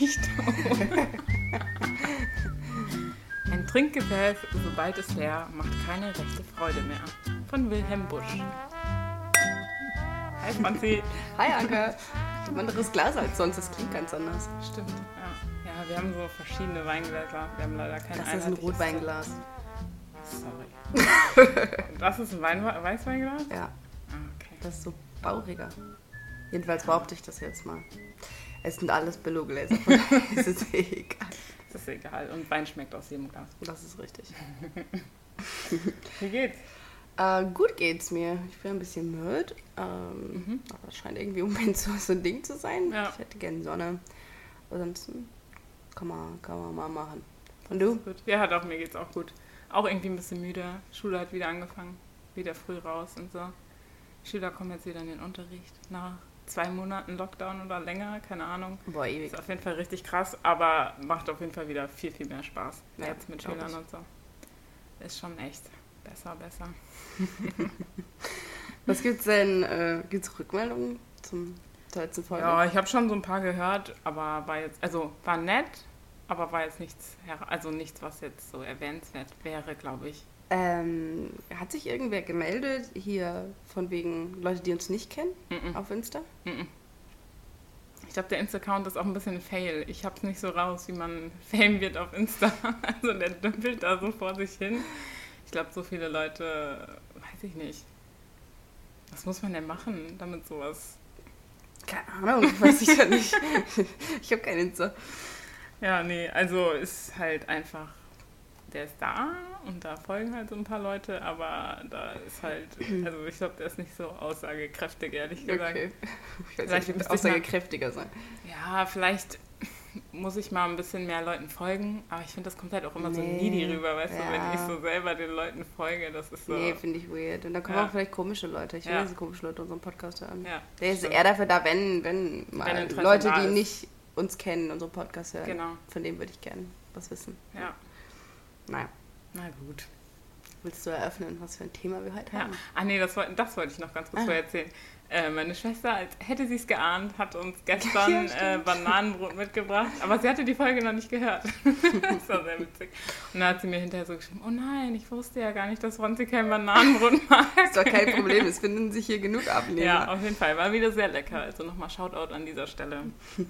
nicht. Ein Trinkgefäß, sobald es leer, macht keine rechte Freude mehr. Von Wilhelm Busch. Hi Franzi. Hi Anke. Ein anderes Glas als sonst, das klingt ganz anders. Stimmt, ja. Ja, wir haben so verschiedene Weingläser. Wir haben leider kein Das ist ein Rotweinglas. Sorry. das ist ein Wein Weißweinglas? Ja, Ah, okay. das ist so bauriger. Jedenfalls behaupte ich das jetzt mal. Es sind alles Billo-Gläser, daher ist es eh egal. Das ist egal. Und Wein schmeckt aus jedem Glas. Das ist richtig. Wie geht's? Äh, gut geht's mir. Ich bin ein bisschen müde. Ähm, Aber es scheint irgendwie Moment so, so ein Ding zu sein. Ja. Ich hätte gerne Sonne. Ansonsten kann man, kann man mal machen. Und du? Gut. Ja, auch mir geht's auch gut. Auch irgendwie ein bisschen müde. Schule hat wieder angefangen. Wieder früh raus und so. Die Schüler kommen jetzt wieder in den Unterricht. Nach zwei Monaten Lockdown oder länger, keine Ahnung. Boah, ewig. Ist auf jeden Fall richtig krass, aber macht auf jeden Fall wieder viel, viel mehr Spaß. Ja, jetzt mit Schülern und so. Ist schon echt besser, besser. Was gibt's denn? Äh, gibt's Rückmeldungen zum zur letzten Folge? Ja, ich habe schon so ein paar gehört, aber war jetzt, also war nett, aber war jetzt nichts, also nichts, was jetzt so erwähnenswert wäre, glaube ich. Ähm, hat sich irgendwer gemeldet hier von wegen Leute, die uns nicht kennen Mhm. auf Insta? Ich glaube, der Insta-Account ist auch ein bisschen ein Fail. Ich habe es nicht so raus, wie man Fame wird auf Insta. Also der dümpelt da so vor sich hin. Ich glaube, so viele Leute, weiß ich nicht. Was muss man denn machen, damit sowas... Keine Ahnung, weiß ich ja nicht. ich habe keinen Insta. Ja, nee, also ist halt einfach, der ist da und da folgen halt so ein paar Leute, aber da ist halt, also ich glaube, der ist nicht so aussagekräftig, ehrlich gesagt. Okay. Ich weiß Vielleicht nicht, mal- aussagekräftiger sein. Ja, vielleicht muss ich mal ein bisschen mehr Leuten folgen, aber ich finde, das kommt halt auch immer so Nee, needy rüber, weißt du, wenn ja. ich so selber den Leuten folge, das ist so... Nee, finde ich weird. Und dann kommen Ja. auch vielleicht komische Leute. Ich will, Ja. dass komische Leute unseren Podcast hören. ja, Der ist stimmt. eher dafür da, wenn, wenn mal Wenn Leute, da die nicht uns kennen, unseren Podcast hören. Genau, Von denen würde ich gerne was wissen. ja, Naja, na gut. willst du eröffnen, was für ein Thema wir heute Ja. haben? Ah nee, das, das wollte ich noch ganz kurz Ah. vorher erzählen. Äh, meine Schwester, als hätte sie es geahnt, hat uns gestern Ja, äh. Bananenbrot mitgebracht. Aber sie hatte die Folge noch nicht gehört. das war sehr witzig. Und dann hat sie mir hinterher so geschrieben, oh nein, ich wusste ja gar nicht, dass Franzi kein Bananenbrot mag. Ist doch kein Problem, es finden sich hier genug Abnehmer. Ja, auf jeden Fall. War wieder sehr lecker. Also nochmal Shoutout an dieser Stelle. Sehr,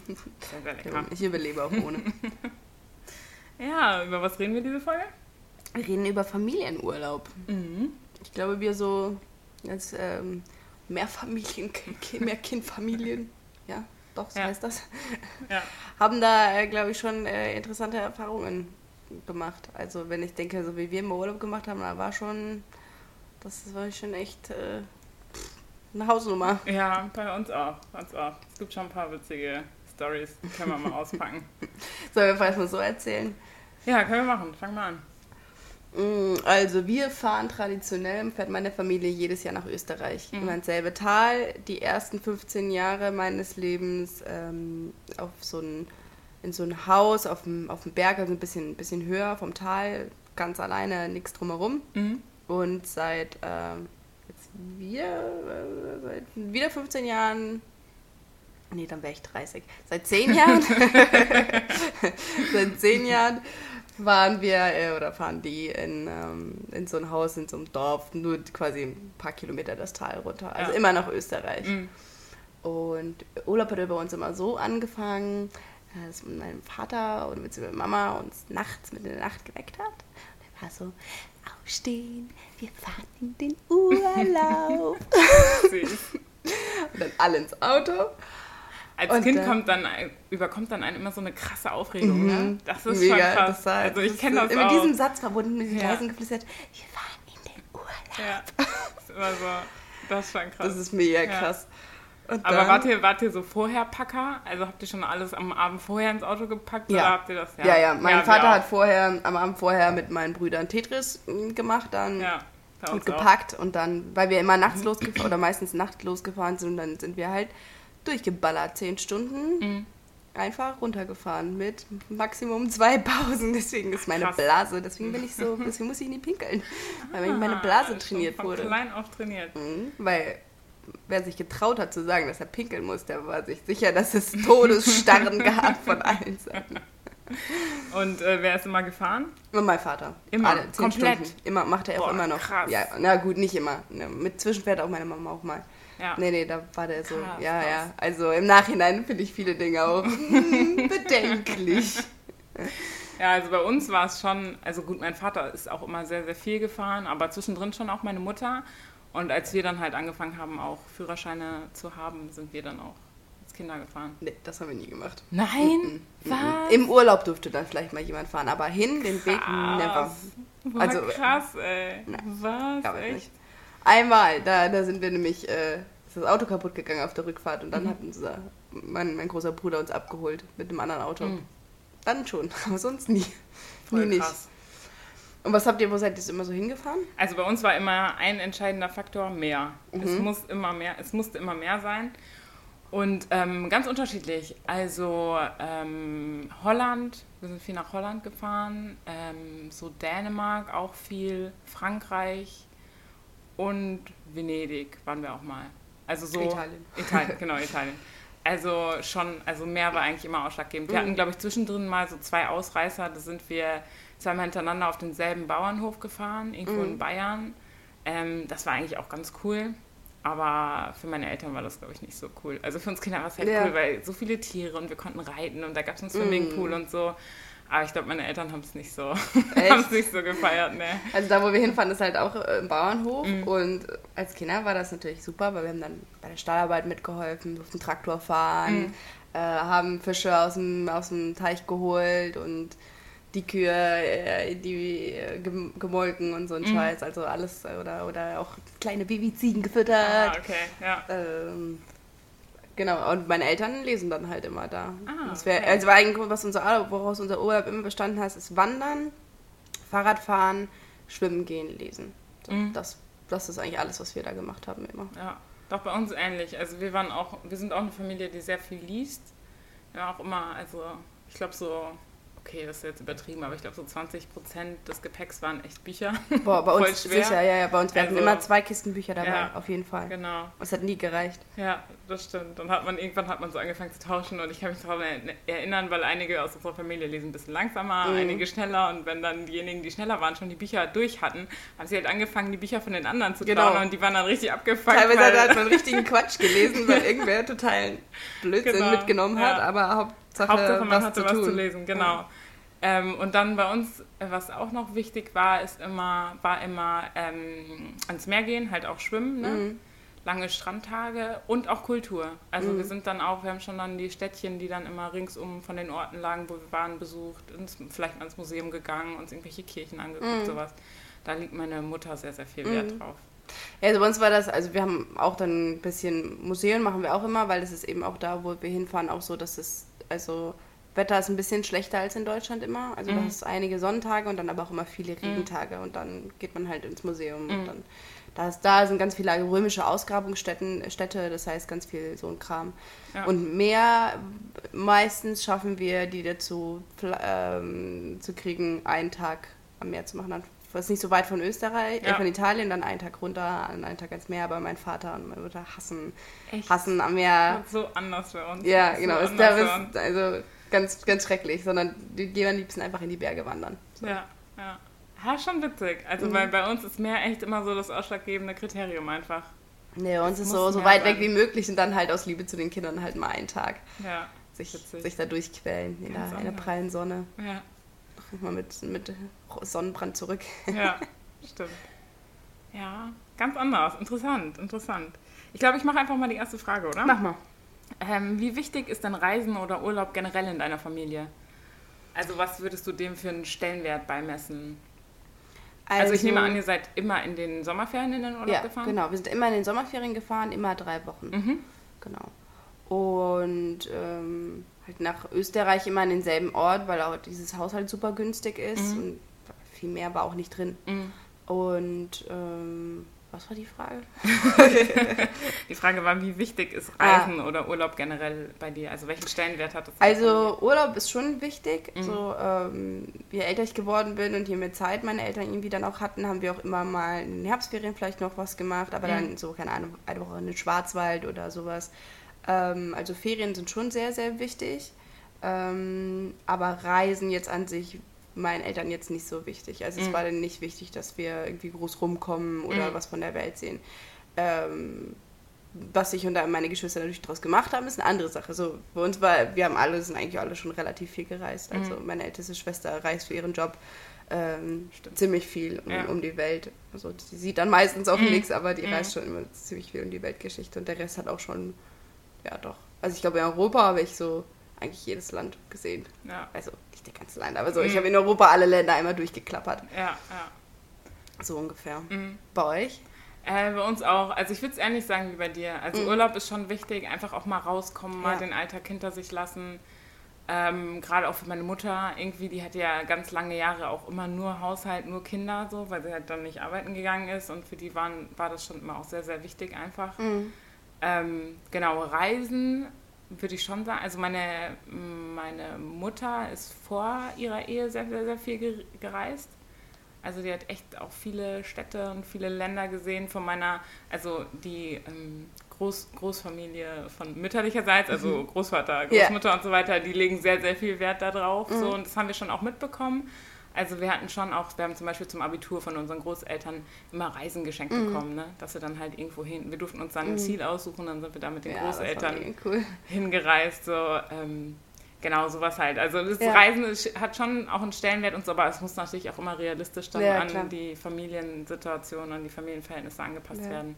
sehr lecker. Ich überlebe auch ohne. Ja, über was reden wir diese Folge? Wir reden über Familienurlaub. Mhm. Ich glaube, wir so als ähm, Mehrfamilien, Mehrkindfamilien, ja, doch, so Ja. heißt das, Ja. haben da, äh, glaube ich, schon äh, interessante Erfahrungen gemacht. Also wenn ich denke, so wie wir im Urlaub gemacht haben, da war schon, das war schon echt äh, eine Hausnummer. ja, bei uns auch. Bei uns auch. Es gibt schon ein paar witzige Stories, die können wir mal auspacken. Sollen wir vielleicht mal so erzählen? Ja, können wir machen. Fang mal an. Mm, Also wir fahren traditionell, fährt meine Familie jedes Jahr nach Österreich. Mhm. Immer ins selbe Tal. Die ersten 15 Jahre meines Lebens ähm, auf so ein, in so ein Haus auf dem, auf dem Berg, also ein bisschen, bisschen höher vom Tal, ganz alleine, nichts drumherum. Mhm. Und seit ähm, jetzt wieder, äh, seit wieder 15 Jahren, nee, dann wäre ich 30, seit 10 Jahren, seit 10 Jahren waren wir äh, oder fahren die in, ähm, in so ein Haus in so einem Dorf, nur quasi ein paar Kilometer das Tal runter, also Ja. immer nach Österreich. Mhm. Und Urlaub hat bei uns immer so angefangen, äh, dass mein Vater oder beziehungsweise Mama uns nachts mit in der Nacht geweckt hat. Und er war so, aufstehen, wir fahren in den Urlaub. Und dann alle ins Auto. Als Und Kind kommt dann, überkommt dann einem immer so eine krasse Aufregung. Ne? Das ist Mhm. Mega, schon krass. das war- also ich das kenne ist das Mit diesem Satz verbunden, mit diesen Ja. leisen geflüstert, wir fahren in den Urlaub. ja, das ist immer so, das ist schon krass. Das ist mega Ja. krass. Und Aber wart ihr, wart ihr so vorher Packer? Also habt ihr schon alles am Abend vorher ins Auto gepackt Ja. oder habt ihr das? Ja, ja, mein wir Vater hat vorher, am Abend vorher mit meinen Brüdern Tetris mm, gemacht, dann ja, und uns auch. gepackt und dann, weil wir immer nachts losgefahren oder meistens nachts losgefahren sind, und dann sind wir halt durchgeballert, zehn Stunden Mhm. einfach runtergefahren mit Maximum zwei Pausen. Deswegen ist meine Krass. Blase, deswegen bin ich so, deswegen muss ich nie pinkeln, weil meine Blase Ah, trainiert von wurde. klein auf trainiert. Mhm, Weil wer sich getraut hat zu sagen, dass er pinkeln muss, der war sich sicher, dass es Todesstarren gab von allen Seiten. Und äh, wer ist immer gefahren? Mein Vater. Immer? Alle, Komplett? Stunden. Immer, macht er auch Boah, immer noch. krass. Ja, na gut, nicht immer. Ne, Mit Zwischenfährt auch meine Mama auch mal. Ja. Nee, nee, da war der so. Krass, ja, krass. ja. Also im Nachhinein finde ich viele Dinge auch hm, bedenklich. Ja, also bei uns war es schon, also gut, mein Vater ist auch immer sehr, sehr viel gefahren, aber zwischendrin schon auch meine Mutter. Und als wir dann halt angefangen haben, auch Führerscheine zu haben, sind wir dann auch Kinder gefahren. Nee, das haben wir nie gemacht. Nein? Was? Im Urlaub durfte dann vielleicht mal jemand fahren, aber hin, den Weg never. Boah, Also, krass, ey. Was? Gab Echt? nicht. Einmal, da, da sind wir nämlich, äh, ist das Auto kaputt gegangen auf der Rückfahrt und dann Mhm. hat unser, mein, mein großer Bruder uns abgeholt mit einem anderen Auto. Mhm. Dann schon, aber sonst nie. Voll nie nicht. krass. Und was habt ihr, wo seid ihr immer so hingefahren? Also bei uns war immer ein entscheidender Faktor mehr. Mhm. Es muss immer mehr, es musste immer mehr sein. Und ähm, ganz unterschiedlich. Also ähm, Holland, wir sind viel nach Holland gefahren, ähm, so Dänemark auch viel, Frankreich und Venedig waren wir auch mal. Also so Italien. Italien, genau, Italien. Also schon, also mehr war eigentlich immer ausschlaggebend. Wir Mhm. hatten, glaube ich, zwischendrin mal so zwei Ausreißer. Da sind wir zweimal hintereinander auf denselben Bauernhof gefahren, irgendwo Mhm. in Bayern. Ähm, das war eigentlich auch ganz cool. Aber für meine Eltern war das, glaube ich, nicht so cool. Also für uns Kinder war es halt Ja. cool, weil so viele Tiere und wir konnten reiten und da gab es einen Swimmingpool und so. Aber ich glaube, meine Eltern haben es nicht so, haben es nicht so gefeiert, ne? Also da, wo wir hinfahren, ist halt auch äh, im Bauernhof. Mhm. Und als Kinder war das natürlich super, weil wir haben dann bei der Stallarbeit mitgeholfen, durften Traktor fahren, Mhm. äh, haben Fische aus dem, aus dem Teich geholt und die Kühe, äh, die äh, gem- gemolken und so ein Mhm. Scheiß. Also alles, äh, oder, oder auch kleine Babyziegen Ah, gefüttert. okay, ja. Ähm, genau, und meine Eltern lesen dann halt immer da. Ah, das wär, okay. Also war eigentlich, was unser, Urlaub- woraus unser Urlaub immer bestanden hat, ist Wandern, Fahrradfahren, Schwimmen gehen, lesen. So, Mhm. das, das ist eigentlich alles, was wir da gemacht haben immer. Ja, doch bei uns ähnlich. Also wir waren auch, wir sind auch eine Familie, die sehr viel liest. Ja, auch immer, also ich glaube so, okay, das ist jetzt übertrieben, aber ich glaube so 20 Prozent des Gepäcks waren echt Bücher. Boah, bei uns sicher, ja, ja, bei uns. Wir hatten Also- immer zwei Kisten Bücher dabei, Ja. auf jeden Fall. genau. Es hat nie gereicht. Ja, das stimmt. Dann hat man irgendwann hat man so angefangen zu tauschen und ich kann mich daran erinnern, weil einige aus unserer Familie lesen ein bisschen langsamer, Mhm. einige schneller und wenn dann diejenigen, die schneller waren, schon die Bücher durch hatten, haben sie halt angefangen, die Bücher von den anderen zu Genau. klauen und die waren dann richtig abgefuckt. Teilweise weil- hat man richtigen Quatsch gelesen, weil irgendwer totalen Blödsinn Genau, mitgenommen hat, ja. aber Hauptsache, Hauptsache man was hatte zu was zu lesen, genau. Ähm, und dann bei uns, äh, was auch noch wichtig war, ist immer, war immer ähm, ans Meer gehen, halt auch schwimmen, ne? Mhm. lange Strandtage und auch Kultur. Also Mhm. wir sind dann auch, wir haben schon dann die Städtchen, die dann immer ringsum von den Orten lagen, wo wir waren, besucht, ins, vielleicht mal ins Museum gegangen, uns irgendwelche Kirchen angeguckt, Mhm. sowas. Da liegt meine Mutter sehr, sehr viel Wert Mhm. drauf. Ja, also bei uns war das, also wir haben auch dann ein bisschen Museen machen wir auch immer, weil das ist eben auch da, wo wir hinfahren, auch so, dass es, also Wetter ist ein bisschen schlechter als in Deutschland immer. Also Mhm. du hast einige Sonntage und dann aber auch immer viele Regentage und dann geht man halt ins Museum Mhm. und dann da, ist, da sind ganz viele römische Ausgrabungsstätten, Städte, das heißt ganz viel so ein Kram. Ja. Und mehr meistens schaffen wir die dazu ähm, zu kriegen, einen Tag am Meer zu machen. Dann das ist nicht so weit von Österreich, äh, Ja. von Italien, dann einen Tag runter, einen Tag ans Meer, aber mein Vater und meine Mutter hassen, Echt? hassen am Meer. So anders für uns. Ja, So genau. Ist, uns. ist, also ganz, ganz schrecklich, sondern die gehen am liebsten einfach in die Berge wandern. Ja, ja. Ja, schon witzig. Also Mhm. weil bei uns ist Meer echt immer so das ausschlaggebende Kriterium einfach. Nee, bei uns Das ist so, so mehr weit weg wie möglich und dann halt aus Liebe zu den Kindern halt mal einen Tag Ja, sich, Witzig. sich da durchquälen in der, in der prallen Sonne. ja, Mal mit, mit Sonnenbrand zurück. ja, stimmt. Ja, ganz anders. Interessant, interessant. Ich glaube, ich mache einfach mal die erste Frage, oder? Mach mal. Ähm, wie wichtig ist denn Reisen oder Urlaub generell in deiner Familie? Also was würdest du dem für einen Stellenwert beimessen? Also, ich nehme an, ihr seid immer in den Sommerferien in den Urlaub ja, gefahren? genau. Wir sind immer in den Sommerferien gefahren, immer drei Wochen. Mhm. Genau. Und ähm, halt nach Österreich immer an denselben Ort, weil auch dieses Haus halt super günstig ist Mhm. und viel mehr war auch nicht drin. Mhm. Und ähm, Was war die Frage? die Frage war, wie wichtig ist Reisen ah. oder Urlaub generell bei dir? Also welchen Stellenwert hat das? Also Urlaub ist schon wichtig. Mhm. So, ähm, je älter ich geworden bin und je mehr Zeit meine Eltern irgendwie dann auch hatten, haben wir auch immer mal in den Herbstferien vielleicht noch was gemacht, aber mhm. dann so, keine Ahnung, eine Woche in den Schwarzwald oder sowas. Ähm, also Ferien sind schon sehr, sehr wichtig. Ähm, aber Reisen jetzt an sich meinen Eltern jetzt nicht so wichtig. Also mhm. es war dann nicht wichtig, dass wir irgendwie groß rumkommen oder mhm. was von der Welt sehen. Ähm, was ich und meine Geschwister natürlich daraus gemacht haben, ist eine andere Sache. So, bei uns war, wir haben alle, sind eigentlich alle schon relativ viel gereist. Also mhm. meine älteste Schwester reist für ihren Job ähm, ziemlich viel um, ja. um, die Welt. Also sie sieht dann meistens auch mhm. nichts, aber die mhm. reist schon immer ziemlich viel um die Weltgeschichte und der Rest hat auch schon, ja doch. Also ich glaube in Europa habe ich so eigentlich jedes Land gesehen. Ja. Also nicht der ganze Land, aber so. Mhm. Ich habe in Europa alle Länder einmal durchgeklappert. Ja, ja. So ungefähr. Mhm. Bei euch? Äh, bei uns auch. Also ich würde es ähnlich sagen wie bei dir. Also mhm. Urlaub ist schon wichtig, einfach auch mal rauskommen, mal ja. den Alltag hinter sich lassen. Ähm, Gerade auch für meine Mutter, irgendwie, die hatte ja ganz lange Jahre auch immer nur Haushalt, nur Kinder, so, weil sie halt dann nicht arbeiten gegangen ist und für die waren, war das schon immer auch sehr, sehr wichtig einfach. Mhm. Ähm, genau, Reisen würde ich schon sagen. Also meine, meine Mutter ist vor ihrer Ehe sehr, sehr, sehr viel gereist. Also die hat echt auch viele Städte und viele Länder gesehen von meiner, also die ähm, Groß, Großfamilie von mütterlicherseits, also mhm. Großvater, Großmutter yeah. und so weiter, die legen sehr, sehr viel Wert darauf. Mhm. So, und das haben wir schon auch mitbekommen. Also wir hatten schon auch, wir haben zum Beispiel zum Abitur von unseren Großeltern immer Reisen geschenkt mhm. bekommen, ne? dass wir dann halt irgendwo hin, wir durften uns dann ein mhm. Ziel aussuchen, dann sind wir da mit den ja, Großeltern cool. hingereist, so ähm, genau sowas halt. Also das ja. Reisen ist, hat schon auch einen Stellenwert und so, aber es muss natürlich auch immer realistisch dann ja, an die Familiensituation, an die Familienverhältnisse angepasst werden.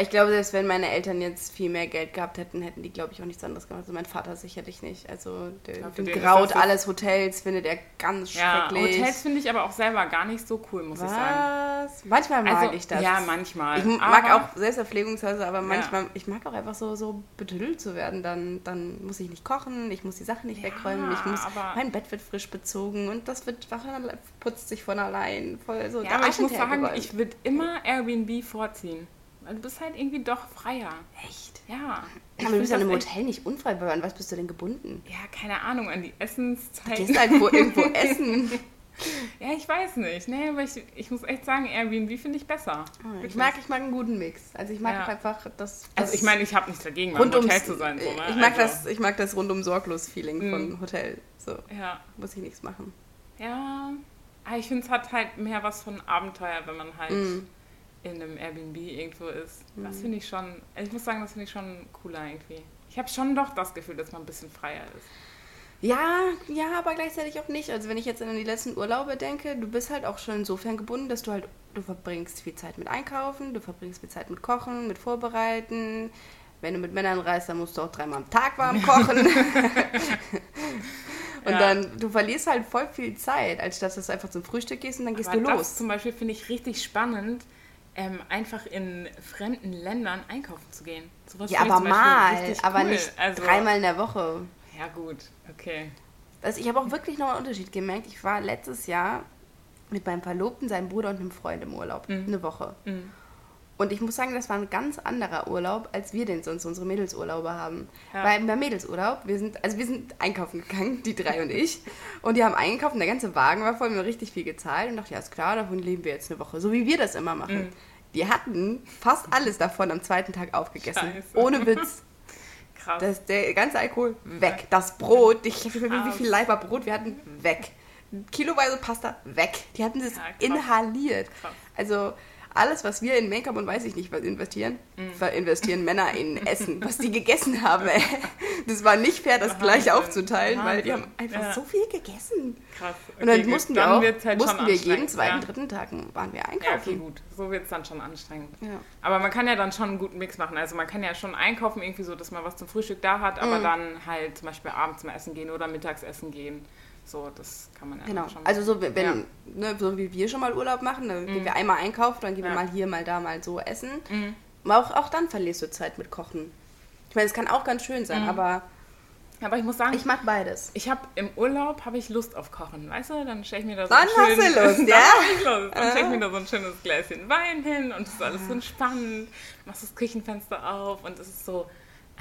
Ich glaube, selbst wenn meine Eltern jetzt viel mehr Geld gehabt hätten, hätten die, glaube ich, auch nichts anderes gemacht. Also mein Vater sicherlich nicht. Also der, dem graut alles Hotels, findet er ganz ja, schrecklich. Hotels finde ich aber auch selber gar nicht so cool, muss Was? ich sagen. Manchmal mag also, ich das. Ja, manchmal. Ich mag auch Selbsterpflegungshäuser, aber manchmal, ja. ich mag auch einfach so, so betüdelt zu werden. Dann, dann muss ich nicht kochen, ich muss die Sachen nicht ja, wegräumen, ich muss, mein Bett wird frisch bezogen und das wird putzt sich von allein. Voll so ja, aber ich muss sagen, ich würde immer Airbnb vorziehen. Du bist halt irgendwie doch freier. Echt? Ja. Aber du bist ja im Hotel nicht unfrei, weil an was bist du denn gebunden? Ja, keine Ahnung, an die Essenszeiten. Du gehst halt wo, irgendwo essen. Ja, ich weiß nicht. Nee, aber ich, ich muss echt sagen, Airbnb finde ich besser. Oh, ich mag, ich mag einen guten Mix. Also ich mag ja. einfach das, das. Also ich meine, ich habe nichts dagegen, rund im Hotel zu sein. So, ne? ich, mag also. das, ich mag das rundum sorglos Feeling mm. von Hotel. So. Ja. Muss ich nichts machen. Ja. Ah, ich finde, es hat halt mehr was von Abenteuer, wenn man halt. Mm in einem Airbnb irgendwo ist. Mhm. Das finde ich schon, ich muss sagen, das finde ich schon cooler irgendwie. Ich habe schon doch das Gefühl, dass man ein bisschen freier ist. Ja, ja, aber gleichzeitig auch nicht. Also wenn ich jetzt an die letzten Urlaube denke, du bist halt auch schon insofern gebunden, dass du halt, du verbringst viel Zeit mit Einkaufen, du verbringst viel Zeit mit Kochen, mit Vorbereiten. Wenn du mit Männern reist, dann musst du auch dreimal am Tag warm kochen. und ja. dann, du verlierst halt voll viel Zeit, als dass du einfach zum Frühstück gehst und dann gehst aber du los. Das zum Beispiel finde ich richtig spannend, ähm, einfach in fremden Ländern einkaufen zu gehen. Sowas ja, aber mal, aber cool. nicht also, dreimal in der Woche. Ja gut, okay. Also ich habe auch wirklich noch einen Unterschied gemerkt. Ich war letztes Jahr mit meinem Verlobten, seinem Bruder und einem Freund im Urlaub. Mhm. Eine Woche. Mhm. Und ich muss sagen, das war ein ganz anderer Urlaub, als wir den sonst unsere Mädelsurlaube haben. Ja. Weil beim Mädelsurlaub, wir sind, also wir sind einkaufen gegangen, die drei und ich. Und die haben eingekauft und der ganze Wagen war voll, wir haben richtig viel gezahlt und dachte, ja, ist klar, davon leben wir jetzt eine Woche. So wie wir das immer machen. Mhm. Die hatten fast alles davon am zweiten Tag aufgegessen. Scheiße. Ohne Witz. Krass. Das, der ganze Alkohol weg. Das Brot, ich, wie viel Leiber Brot wir hatten, weg. Kiloweise Pasta, weg. Die hatten das ja, inhaliert. Krass. Also alles, was wir in Make-up und weiß ich nicht was investieren, mhm. investieren Männer in Essen, was die gegessen haben. Das war nicht fair, das gleich aufzuteilen, Wahnsinn. weil die haben einfach ja. so viel gegessen. Krass. Okay, und dann mussten wir auch, halt mussten wir jeden zweiten, ja. dritten Tag waren wir einkaufen. Ja, okay, gut. So wird es dann schon anstrengend. Ja. Aber man kann ja dann schon einen guten Mix machen. Also man kann ja schon einkaufen, irgendwie so, dass man was zum Frühstück da hat, aber mhm. dann halt zum Beispiel abends mal essen gehen oder mittags essen gehen. So, das kann man ja genau. schon. Also so, wenn, ja. ne, so wie wir schon mal Urlaub machen, dann mhm. gehen wir einmal einkaufen, dann gehen ja. wir mal hier, mal da, mal so essen. Mhm. Aber auch, auch dann verlierst du Zeit mit Kochen. Ich meine, es kann auch ganz schön sein, mhm. aber aber ich muss sagen, ich mag beides. Ich habe im Urlaub habe ich Lust auf Kochen, weißt du? Dann stelle ich mir da so Dann schön, hast du Lust, ja? dann habe ich Lust. Dann stelle ich mir wieder so ein schönes Gläschen Wein hin und es ist alles so entspannt. Machst das Küchenfenster auf und es ist so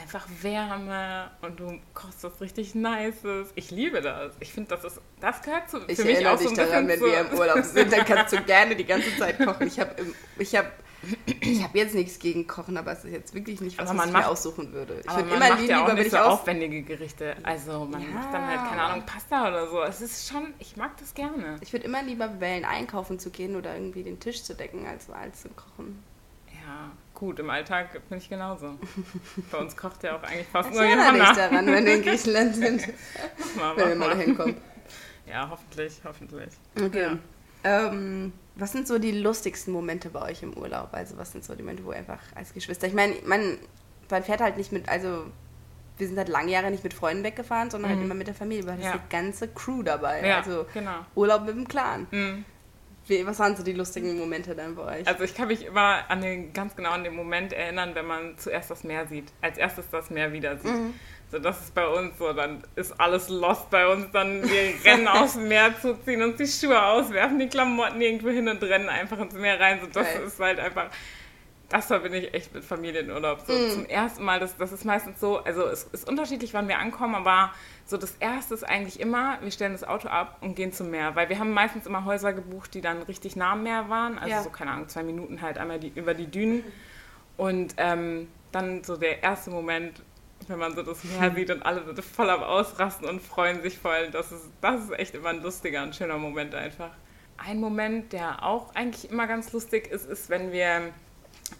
einfach Wärme und du kochst was richtig Nices. Ich liebe das. Ich finde, das ist, das gehört zu, Ich für mich auch so ein daran, bisschen wenn zu, wir im Urlaub sind, dann kannst du gerne die ganze Zeit kochen. Ich habe ich hab, ich hab jetzt nichts gegen Kochen, aber es ist jetzt wirklich nicht was, Aber was man ich macht- mir aussuchen würde. Ich würde immer lieber, ja auch wenn ich so aus... aufwendige Gerichte. Also man Ja. macht dann halt, keine Ahnung, Pasta oder so. Es ist schon, ich mag das gerne. Ich würde immer lieber wählen, einkaufen zu gehen oder irgendwie den Tisch zu decken, als, als zu kochen. Ja, gut, im Alltag bin ich genauso. Bei uns kocht ja auch eigentlich fast Ich nur erinnere dich Johanna. daran, wenn wir in Griechenland sind, Mach mal, wenn wir mal dahin kommen. Ja, hoffentlich, hoffentlich. Okay. Ähm, was sind so die lustigsten Momente bei euch im Urlaub? Also was sind so die Momente, wo ihr einfach als Geschwister... Ich meine, man, man fährt halt nicht mit... Also wir sind halt lange Jahre nicht mit Freunden weggefahren, sondern halt immer mit der Familie. Hattest Mhm. Ja. die ganze Crew dabei. Ja, Also genau. Urlaub mit dem Clan. Mhm. Wie, was waren so die lustigen Momente dann bei euch? Also ich kann mich immer an den, ganz genau an den Moment erinnern, wenn man zuerst das Meer sieht. Als erstes das Meer wieder sieht. Mhm. So, das ist bei uns so, dann ist alles lost bei uns. Dann wir rennen aufs Meer zu, ziehen uns die Schuhe aus, werfen die Klamotten irgendwo hin und rennen einfach ins Meer rein. So, das Geil. ist halt einfach, das verbinde ich echt mit Familienurlaub. So Mhm. zum ersten Mal, das, das ist meistens so, also es ist unterschiedlich, wann wir ankommen, aber so das erste ist eigentlich immer, wir stellen das Auto ab und gehen zum Meer, weil wir haben meistens immer Häuser gebucht, die dann richtig nah am Meer waren, also Ja. so, keine Ahnung, zwei Minuten halt einmal die, über die Dünen. Und ähm, dann so der erste Moment, wenn man so das Meer sieht und alle sind voll am Ausrasten und freuen sich voll, das ist, das ist echt immer ein lustiger, ein schöner Moment einfach. Ein Moment, der auch eigentlich immer ganz lustig ist, ist, wenn wir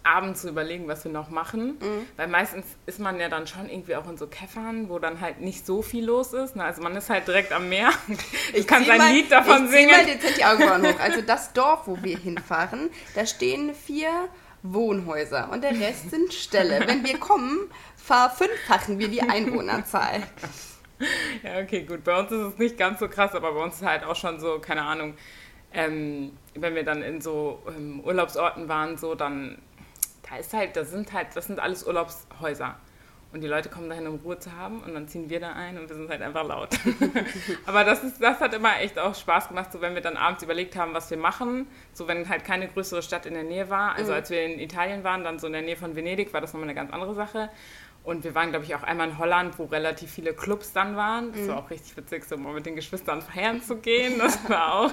abends so überlegen, was wir noch machen. Weil meistens ist man ja dann schon irgendwie auch in so Käffern, wo dann halt nicht so viel los ist. Ne? Also man ist halt direkt am Meer. Ich kann sein mal- Lied davon ich singen. mal dezent die Augenbrauen hoch. Also das Dorf, wo wir hinfahren, da stehen vier Wohnhäuser und der Rest sind Ställe. Wenn wir kommen, verfünffachen wir die Einwohnerzahl. Ja, okay, gut. Bei uns ist es nicht ganz so krass, aber bei uns ist halt auch schon so, keine Ahnung, ähm, wenn wir dann in so ähm, Urlaubsorten waren, so dann, da ist halt, das sind halt, das sind alles Urlaubshäuser. Und die Leute kommen dahin, um Ruhe zu haben und dann ziehen wir da ein und wir sind halt einfach laut. aber das, ist, das hat immer echt auch Spaß gemacht, so wenn wir dann abends überlegt haben, was wir machen. So wenn halt keine größere Stadt in der Nähe war. Also als wir in Italien waren, dann so in der Nähe von Venedig, war das nochmal eine ganz andere Sache. Und wir waren, glaube ich, auch einmal in Holland, wo relativ viele Clubs dann waren. Das war auch richtig witzig, so mal mit den Geschwistern feiern zu gehen. Das war auch,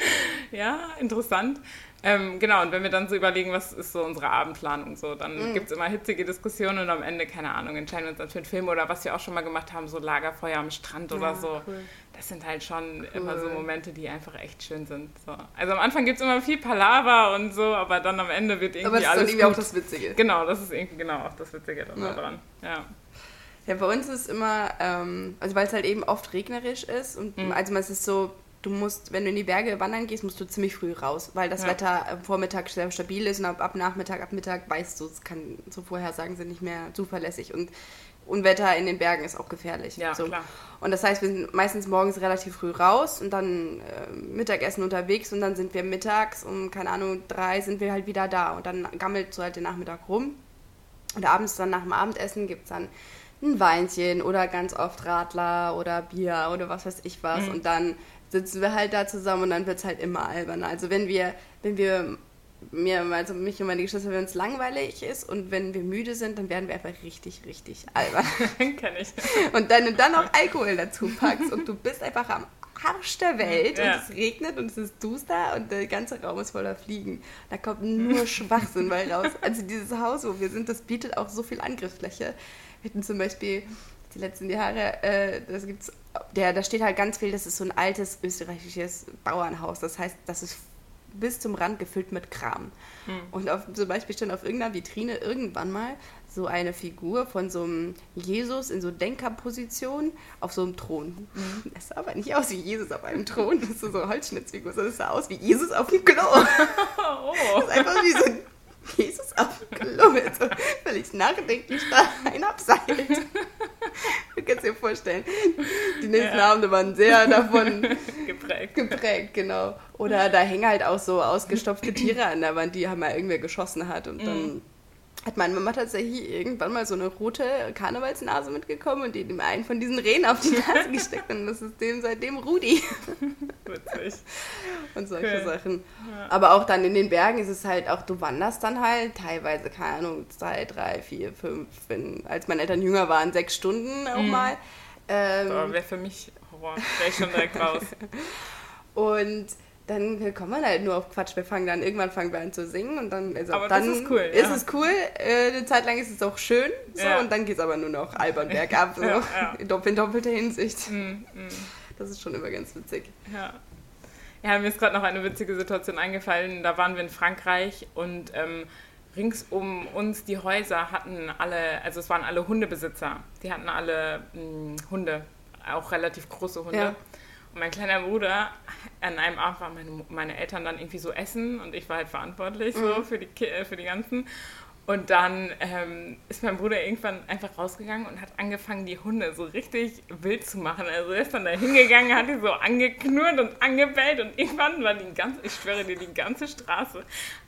ja, interessant. Ähm, genau, und wenn wir dann so überlegen, was ist so unsere Abendplanung so, dann gibt es immer hitzige Diskussionen und am Ende, keine Ahnung, entscheiden wir uns dann für einen Film oder was wir auch schon mal gemacht haben, so Lagerfeuer am Strand oder Ja, so. cool. Das sind halt schon immer so Cool. Momente, die einfach echt schön sind. So. Also am Anfang gibt es immer viel Palaver und so, aber dann am Ende wird irgendwie Aber das ist dann alles irgendwie gut. auch das Witzige. Genau, das ist irgendwie genau auch das Witzige dann Ja. daran. Ja. Ja, bei uns ist immer, ähm, also weil es halt eben oft regnerisch ist und Mhm. also es ist so, du musst, wenn du in die Berge wandern gehst, musst du ziemlich früh raus, weil das Ja. Wetter am Vormittag sehr stabil ist und ab, ab Nachmittag, ab Mittag weißt du, es kann so Vorhersagen sind nicht mehr zuverlässig und Unwetter in den Bergen ist auch gefährlich. Ja, so. klar. Und das heißt, wir sind meistens morgens relativ früh raus und dann äh, Mittagessen unterwegs und dann sind wir mittags um, keine Ahnung, drei sind wir halt wieder da und dann gammelt so halt den Nachmittag rum. Und abends dann nach dem Abendessen gibt es dann ein Weinchen oder ganz oft Radler oder Bier oder was weiß ich was. Und dann sitzen wir halt da zusammen und dann wird es halt immer alberner. Also wenn wir, wenn wir mir, also mich und meine Geschwister, wenn es langweilig ist und wenn wir müde sind, dann werden wir einfach richtig, richtig albern. Kenn ich. Und dann, und dann noch Alkohol dazu packst und du bist einfach am Arsch der Welt Ja. und es regnet und es ist duster und der ganze Raum ist voller Fliegen. Da kommt nur Schwachsinn bei raus. Also dieses Haus, wo wir sind, das bietet auch so viel Angriffsfläche. Wir hatten zum Beispiel die letzten Jahre, äh, das gibt's, der, da steht halt ganz viel, das ist so ein altes österreichisches Bauernhaus. Das heißt, das ist bis zum Rand gefüllt mit Kram. Und auf, zum Beispiel stand auf irgendeiner Vitrine irgendwann mal so eine Figur von so einem Jesus in so Denkerposition auf so einem Thron. Das sah aber nicht aus wie Jesus auf einem Thron, das ist so eine Holzschnitzfigur, sondern es sah aus wie Jesus auf dem Klo. Oh. Das ist einfach wie so ein Jesus auf dem Klo mit so völlig nachdenklich da ein abseilt. Du kannst dir vorstellen, die nächsten Ja. Abende waren sehr davon Geprägt. geprägt, genau. Oder da hängen halt auch so ausgestopfte Tiere an der Wand, die haben mal irgendwer geschossen hat und dann hat meine Mama tatsächlich irgendwann mal so eine rote Karnevalsnase mitgekommen und die dem einen von diesen Rehen auf die Nase gesteckt und das ist dem seitdem Rudi. Witzig. und solche Okay. Sachen. Ja. Aber auch dann in den Bergen ist es halt auch, du wanderst dann halt teilweise, keine Ahnung, zwei, drei, vier, fünf, wenn, als meine Eltern jünger waren, sechs Stunden auch Mhm. mal. Ähm, wäre für mich Horror. Wäre ich schon direkt raus. Und dann kommt man halt nur auf Quatsch. Wir fangen dann, irgendwann fangen wir an zu singen und dann, also Aber dann ist cool, ist ja. es cool. Äh, eine Zeit lang ist es auch schön so, Ja. und dann geht es aber nur noch albern bergab, so, Ja, in dopp- in doppelter Hinsicht. Mm, mm. Das ist schon immer ganz witzig. Ja. Ja, mir ist gerade noch eine witzige Situation eingefallen. Da waren wir in Frankreich und ähm, rings um uns die Häuser hatten alle, also es waren alle Hundebesitzer. Die hatten alle mh, Hunde, auch relativ große Hunde. Mein kleiner Bruder, an einem Abend waren meine, meine Eltern dann irgendwie so essen und ich war halt verantwortlich so Mhm. für, die, äh, für die ganzen. Und dann ähm, ist mein Bruder irgendwann einfach rausgegangen und hat angefangen, die Hunde so richtig wild zu machen. Also er ist dann da hingegangen, hat die so angeknurrt und angebellt und irgendwann war die ganze, ich schwöre dir, die ganze Straße,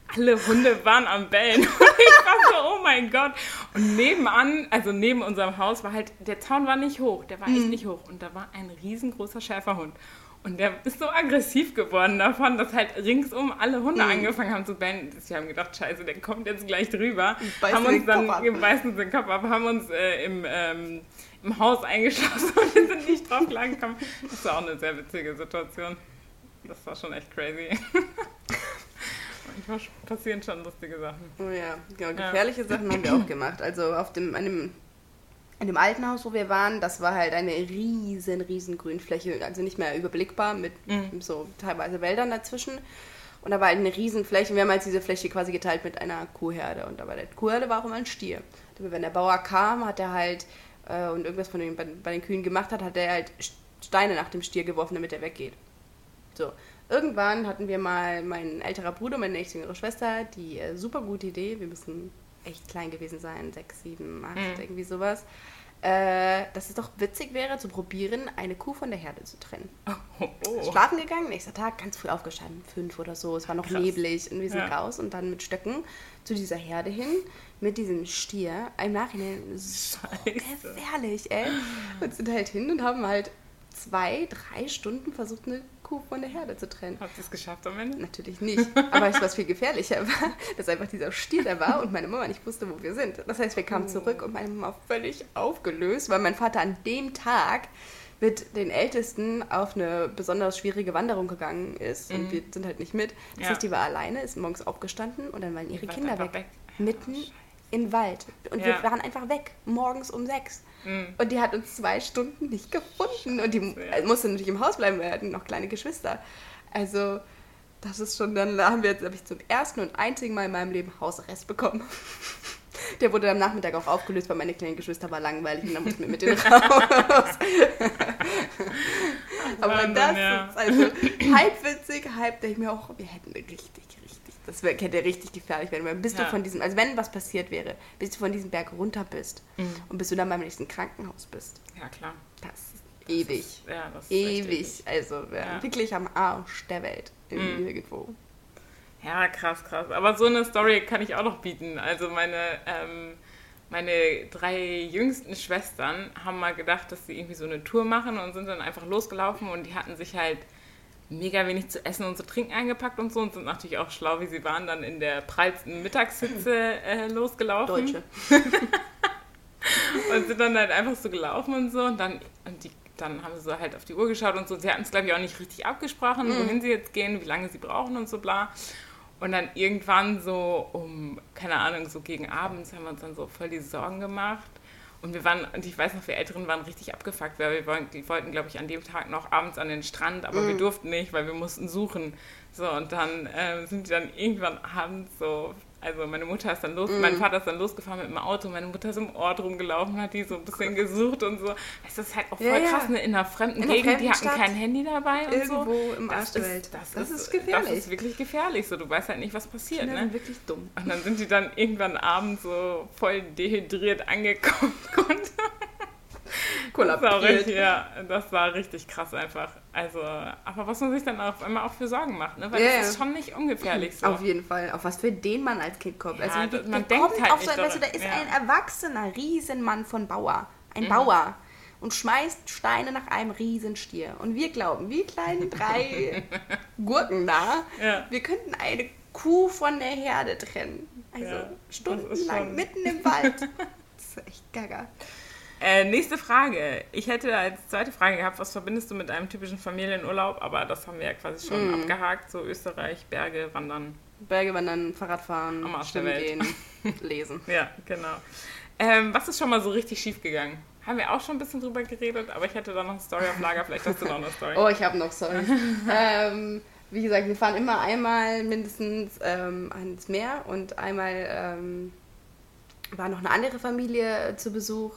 alle Hunde waren am Bellen. Und ich war so, oh mein Gott. Und nebenan, also neben unserem Haus war halt, der Zaun war nicht hoch, der war echt nicht hoch. Und da war ein riesengroßer Schäferhund. Und der ist so aggressiv geworden davon, dass halt ringsum alle Hunde Mhm. angefangen haben zu bellen. Wir haben gedacht, scheiße, der kommt jetzt gleich drüber. beißt haben uns dann uns den Kopf ab, haben uns äh, im, ähm, im Haus eingeschlossen und wir sind nicht drauf klargekommen. Das war auch eine sehr witzige Situation. Das war schon echt crazy. Manchmal passieren schon lustige Sachen. Oh ja, genau, gefährliche Sachen haben wir auch gemacht. Also auf dem, an dem, an dem alten Haus, wo wir waren, das war halt eine riesen, riesen Grünfläche, also nicht mehr überblickbar mit Mhm. so teilweise Wäldern dazwischen. Und da war halt eine riesen Fläche. Wir haben halt diese Fläche quasi geteilt mit einer Kuhherde. Und da bei der Kuhherde war auch immer ein Stier. Wenn der Bauer kam, hat er halt äh, und irgendwas von den, bei, bei den Kühen gemacht hat, hat er halt Steine nach dem Stier geworfen, damit er weggeht. So, irgendwann hatten wir mal mein älterer Bruder, meine nächste jüngere Schwester, die äh, super gute Idee, wir müssen echt klein gewesen sein, sechs, sieben, acht, Mhm. irgendwie sowas, äh, dass es doch witzig wäre, zu probieren, eine Kuh von der Herde zu trennen. Oh, oh. Schlafen gegangen, nächster Tag, ganz früh aufgestanden, fünf oder so, es war noch Krass. neblig und wir sind Ja. raus und dann mit Stöcken zu dieser Herde hin, mit diesem Stier, im Nachhinein so Scheiße. gefährlich, ey. Und sind halt hin und haben halt zwei, drei Stunden versucht, eine Kuh von der Herde zu trennen. Habt ihr es geschafft am Ende? Natürlich nicht. Aber du, was viel gefährlicher war, dass einfach dieser Stier da war und meine Mama nicht wusste, wo wir sind. Das heißt, wir kamen zurück und meine Mama völlig aufgelöst, weil mein Vater an dem Tag mit den Ältesten auf eine besonders schwierige Wanderung gegangen ist und wir sind halt nicht mit. Das Ja. heißt, die war alleine, ist morgens aufgestanden und dann waren ihre Kinder weg. weg. Mitten Scheiße. im Wald. Und Ja. wir waren einfach weg, morgens um sechs. Mhm. Und die hat uns zwei Stunden nicht gefunden. Und die Ja. äh, musste natürlich im Haus bleiben, weil wir hatten noch kleine Geschwister. Also, das ist schon, dann haben wir jetzt, habe ich zum ersten und einzigen Mal in meinem Leben Hausarrest bekommen. Der wurde am Nachmittag auch aufgelöst, weil meine kleinen Geschwister war langweilig und dann mussten wir mit denen raus. Aber Wahnsinn, das ja. ist also halb witzig, halb denke ich mir auch, wir hätten richtig, das hätte richtig gefährlich werden. Weil bis Ja. du von diesem, also wenn was passiert wäre, bis du von diesem Berg runter bist Mhm. und bis du dann beim nächsten Krankenhaus bist, Ja, klar. das ist ewig. Ja, das ist echt Ewig. Also Ja. wirklich am Arsch der Welt. In Mhm. Nirgendwo. Ja, krass, krass. Aber so eine Story kann ich auch noch bieten. Also meine, ähm, meine drei jüngsten Schwestern haben mal gedacht, dass sie irgendwie so eine Tour machen und sind dann einfach losgelaufen und die hatten sich halt mega wenig zu essen und zu trinken eingepackt und so und sind natürlich auch schlau, wie sie waren, dann in der prallsten Mittagshitze äh, losgelaufen. Deutsche. Und sind dann halt einfach so gelaufen und so. Und dann, und die, dann haben sie so halt auf die Uhr geschaut und so. Sie hatten es, glaube ich, auch nicht richtig abgesprochen, wohin sie jetzt gehen, wie lange sie brauchen und so bla. Und dann irgendwann so um, keine Ahnung, so gegen abends haben wir uns dann so voll die Sorgen gemacht. Und wir waren, und ich weiß noch, wir Älteren waren richtig abgefuckt, weil wir wollten, glaube ich, an dem Tag noch abends an den Strand, aber wir durften nicht, weil wir mussten suchen. So, und dann ähm, sind die dann irgendwann abends so, also meine Mutter ist dann los, mein Vater ist dann losgefahren mit dem Auto, meine Mutter ist im Ort rumgelaufen, hat die so ein bisschen gesucht und so. Es ist halt auch voll Ja, krass, ne? in einer fremden In Gegend, die hatten Stadt. kein Handy dabei und so. Irgendwo im Arsch Das ist, Welt. das, Das ist, ist gefährlich. Das ist wirklich gefährlich. So, du weißt halt nicht, was passiert. Kinder Ne? sind wirklich dumm. Und dann sind die dann irgendwann abends so voll dehydriert angekommen. Das kollabiert. richtig, ja, das war richtig krass einfach. Also, aber was man sich dann auf einmal auch für Sorgen macht, ne? Weil Ja, das ist schon nicht ungefährlich so. Auf jeden Fall. Auf was für den man als Kind kommt. Ja, also, das- der man kommt denkt halt auf so, weißt du, da ist ja. ein erwachsener Riesenmann von Bauer. Mhm. Ein Bauer. Und schmeißt Steine nach einem Riesenstier. Und wir glauben, wir kleinen drei Gurken da, Ja. wir könnten eine Kuh von der Herde trennen. Also Ja, das stundenlang mitten im Wald. Das ist echt gaga. Äh, nächste Frage. Ich hätte als zweite Frage gehabt, was verbindest du mit einem typischen Familienurlaub? Aber das haben wir ja quasi schon Mhm. abgehakt. So Österreich, Berge, Wandern. Berge wandern, Fahrradfahren, Am Arsch der schwimmen gehen, lesen. Ja, genau. Ähm, was ist schon mal so richtig schief gegangen? Haben wir auch schon ein bisschen drüber geredet, aber ich hätte da noch eine Story auf Lager. Vielleicht hast du noch eine Story. Oh, ich habe noch, sorry. ähm, wie gesagt, wir fahren immer einmal mindestens ähm, ans Meer und einmal ähm, war noch eine andere Familie zu Besuch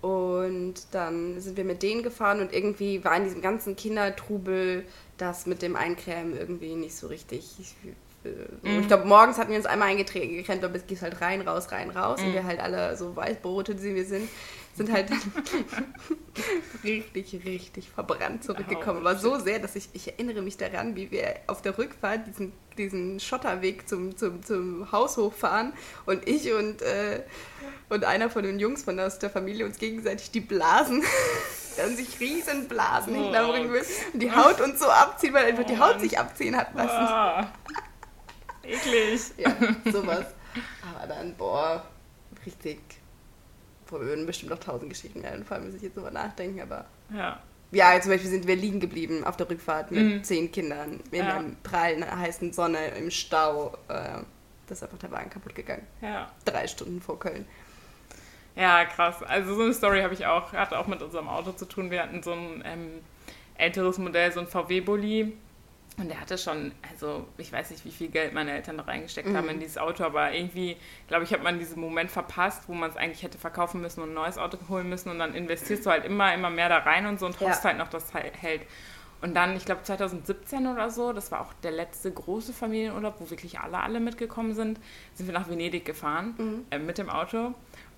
und dann sind wir mit denen gefahren und irgendwie war in diesem ganzen Kindertrubel das mit dem Eincremen irgendwie nicht so richtig. Ich, äh, ich glaube, morgens hatten wir uns einmal eingetrennt, aber es geht halt rein, raus, rein, raus und wir halt alle so weißbrote, wie wir sind, sind halt richtig, richtig verbrannt zurückgekommen. Oh, Aber so sehr, dass ich, ich erinnere mich daran, wie wir auf der Rückfahrt diesen, diesen Schotterweg zum, zum, zum Haus hochfahren und ich und, äh, und einer von den Jungs von aus der Familie uns gegenseitig die Blasen, dann sich riesen Blasen Oh. hinterm Rücken und die Haut uns so abziehen, weil einfach die Oh Haut Mann. sich abziehen hat lassen. Ah, eklig. Ja, sowas. Aber dann, boah, richtig. Boah, wir würden bestimmt noch tausend Geschichten mehr einfallen, muss ich jetzt drüber nachdenken, aber. Ja. Ja, zum Beispiel sind wir liegen geblieben auf der Rückfahrt mit Mhm. zehn Kindern in Ja. einer prallen heißen Sonne im Stau. Äh, da ist einfach der Wagen kaputt gegangen. Ja. Drei Stunden vor Köln. Ja, krass. Also so eine Story habe ich auch, hatte auch mit unserem Auto zu tun. Wir hatten so ein ähm, älteres Modell, so ein VW-Bulli. Und der hatte schon, also ich weiß nicht, wie viel Geld meine Eltern da reingesteckt Mhm. haben in dieses Auto, aber irgendwie, glaube ich, hat man diesen Moment verpasst, wo man es eigentlich hätte verkaufen müssen und ein neues Auto holen müssen. Und dann investierst du halt immer, immer mehr da rein und so und Ja. hoffst halt noch, dass es hält. Und dann, ich glaube 2017 oder so, das war auch der letzte große Familienurlaub, wo wirklich alle, alle mitgekommen sind, sind wir nach Venedig gefahren Mhm. äh, mit dem Auto.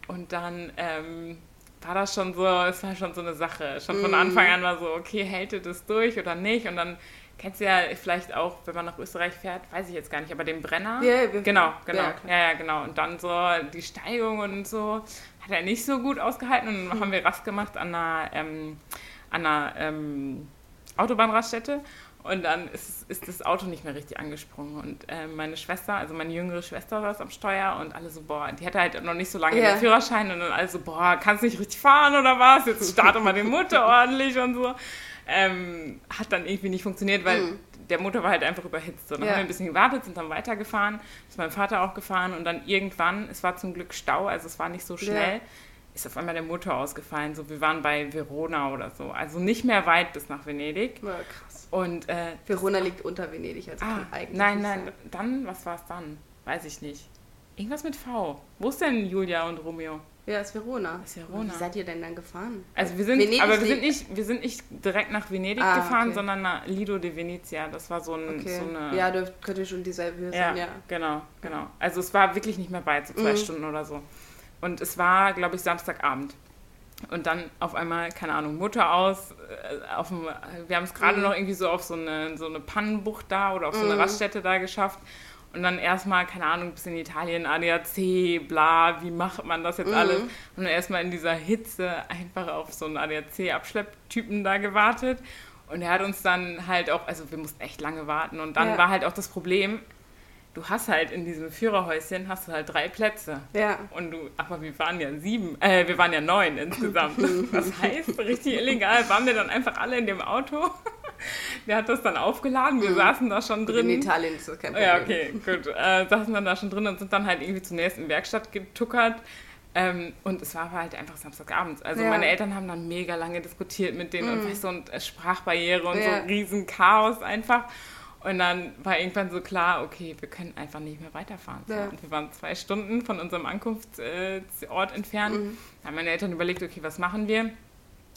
Und dann ähm, war das schon so, es war schon so eine Sache. Schon von Mhm. Anfang an war so, okay, hält ihr das durch oder nicht? Und dann kennst du ja vielleicht auch, wenn man nach Österreich fährt, weiß ich jetzt gar nicht, aber den Brenner. Ja, wir- genau, genau. ja, Ja, genau. Und dann so die Steigung und so hat er nicht so gut ausgehalten. Und dann haben wir Rast gemacht an einer, ähm, an einer ähm, Autobahnraststätte. Und dann ist, ist das Auto nicht mehr richtig angesprungen. Und äh, meine Schwester, also meine jüngere Schwester saß am Steuer und alle so, boah, die hatte halt noch nicht so lange Ja. den Führerschein und dann alle so, boah, kannst nicht richtig fahren oder was? Jetzt starte mal den Motor ordentlich und so. Ähm, hat dann irgendwie nicht funktioniert, weil Mhm. der Motor war halt einfach überhitzt. Dann Ja. haben wir ein bisschen gewartet, sind dann weitergefahren, ist mein Vater auch gefahren und dann irgendwann, es war zum Glück Stau, also es war nicht so schnell, Ja. ist auf einmal der Motor ausgefallen. So, wir waren bei Verona oder so. Also nicht mehr weit bis nach Venedig. Ja, krass. Und äh, Verona liegt unter Venedig, also ah, eigentlich nein, nein, sein. dann, was war es dann? Weiß ich nicht. Irgendwas mit V. Wo ist denn Julia und Romeo? Ja, ist Verona. Ist Verona. Wie seid ihr denn dann gefahren? Also wir sind, Venedig aber wir sind, nicht, wir sind nicht direkt nach Venedig Ah, gefahren, okay. sondern nach Lido de Venezia. Das war so, ein, Okay. so eine... ja, dürfte könnte schon dieselbe Höhe Ja, sein, ja. genau, genau. Also es war wirklich nicht mehr weit, so zwei Mhm. Stunden oder so. Und es war, glaube ich, Samstagabend. Und dann auf einmal, keine Ahnung, Mutter aus, äh, auf dem, wir haben es gerade Mhm. noch irgendwie so auf so eine, so eine Pannenbucht da oder auf so eine Mhm. Raststätte da geschafft. Und dann erstmal, keine Ahnung, bis in Italien, ADAC, bla, wie macht man das jetzt Mhm. alles? Und dann erstmal in dieser Hitze einfach auf so einen ADAC-Abschlepptypen da gewartet. Und er hat uns dann halt auch, also wir mussten echt lange warten. Und dann Ja. war halt auch das Problem, du hast halt in diesem Führerhäuschen hast du halt drei Plätze. Ja. Und du, aber wir waren ja sieben, äh, wir waren ja neun insgesamt. Das heißt, richtig illegal waren wir dann einfach alle in dem Auto. Der hat das dann aufgeladen, wir saßen da schon In drin. Italien ist das kein Problem. Ja, okay, gut. Äh, saßen dann da schon drin und sind dann halt irgendwie zur nächsten Werkstatt getuckert. Ähm, und es war halt einfach Samstagabends. Also Ja. meine Eltern haben dann mega lange diskutiert mit denen und weißt du, und äh, Sprachbarriere und Ja. so riesen Chaos einfach. Und dann war irgendwann so klar, okay, wir können einfach nicht mehr weiterfahren. So. Ja. Und wir waren zwei Stunden von unserem Ankunftsort entfernt. Mhm. Da haben meine Eltern überlegt, okay, was machen wir?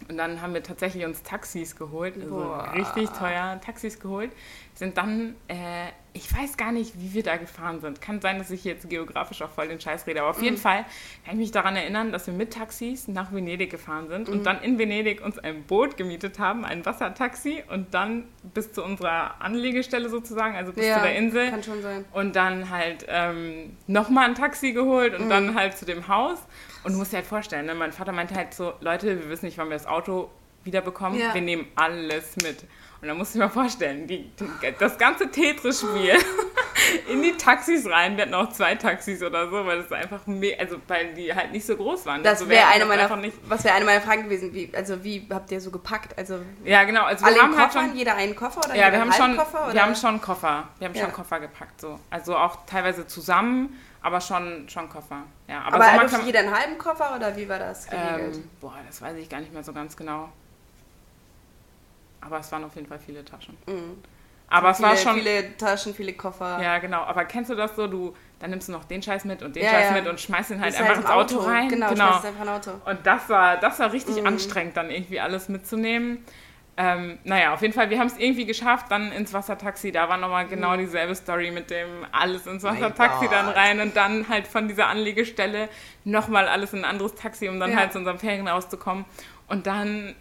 Und dann haben wir tatsächlich uns Taxis geholt, also Boah. richtig teuer Taxis geholt. Sind dann äh, ich weiß gar nicht, wie wir da gefahren sind. Kann sein, dass ich jetzt geografisch auch voll den Scheiß rede, aber auf jeden Fall kann ich mich daran erinnern, dass wir mit Taxis nach Venedig gefahren sind und dann in Venedig uns ein Boot gemietet haben, ein Wassertaxi und dann bis zu unserer Anlegestelle sozusagen, also bis Ja, zu der Insel. kann schon sein. Und dann halt ähm, nochmal ein Taxi geholt und dann halt zu dem Haus. Und du musst dir halt vorstellen, ne? mein Vater meinte halt so, Leute, wir wissen nicht, wann wir das Auto wiederbekommen. Ja. Wir nehmen alles mit. Und dann musst du dir mal vorstellen, die, die, das ganze Tetris-Spiel in die Taxis rein. Wir hatten auch zwei Taxis oder so, weil das einfach, me also weil die halt nicht so groß waren. Das Also wäre wir eine meiner, was wäre eine meiner Fragen gewesen. Wie, also wie habt ihr so gepackt? Also ja, genau. Also wir alle in haben halt schon, jeder einen Koffer oder Ja, wir haben, schon, wir oder? haben schon Koffer. Wir haben Ja. schon Koffer gepackt, so. Also auch teilweise zusammen, aber schon, schon Koffer. Ja, aber, Aber Sommerklam- durfte jeder einen halben Koffer oder wie war das geregelt? ähm, Boah, das weiß ich gar nicht mehr so ganz genau. Aber es waren auf jeden Fall viele Taschen. Mhm. Aber es viele, war schon. viele Taschen, viele Koffer. Ja, genau. Aber kennst du das so? Du, dann nimmst du noch den Scheiß mit und den Ja, Scheiß ja. mit und schmeißt ihn halt einfach im ins Auto, rein. Genau, genau. schmeißt einfach ein Auto. Und das war, das war richtig Mhm. anstrengend, dann irgendwie alles mitzunehmen. Ähm, naja, auf jeden Fall, wir haben es irgendwie geschafft, dann ins Wassertaxi. Da war nochmal genau dieselbe Story mit dem alles ins Mhm. Wassertaxi dann rein und dann halt von dieser Anlegestelle nochmal alles in ein anderes Taxi, um dann Ja. halt zu unserem Ferienhaus zu kommen. Und dann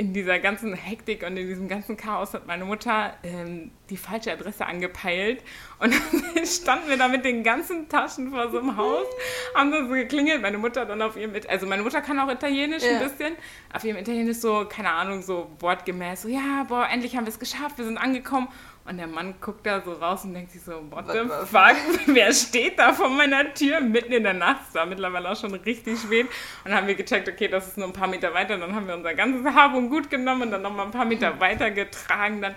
in dieser ganzen Hektik und in diesem ganzen Chaos hat meine Mutter ähm, die falsche Adresse angepeilt und dann standen wir da mit den ganzen Taschen vor so einem Haus, haben so geklingelt. Meine Mutter dann auf ihrem, also meine Mutter kann auch Italienisch Ja. ein bisschen, auf ihrem Italienisch so, keine Ahnung, so wortgemäß, so, ja, boah, endlich haben wir es geschafft, wir sind angekommen. Und der Mann guckt da so raus und denkt sich so, what the fuck, wer steht da vor meiner Tür mitten in der Nacht? Es war mittlerweile auch schon richtig spät. Und dann haben wir gecheckt, okay, das ist nur ein paar Meter weiter. Und dann haben wir unser ganzes Hab und Gut genommen und dann nochmal ein paar Meter weiter getragen. Dann,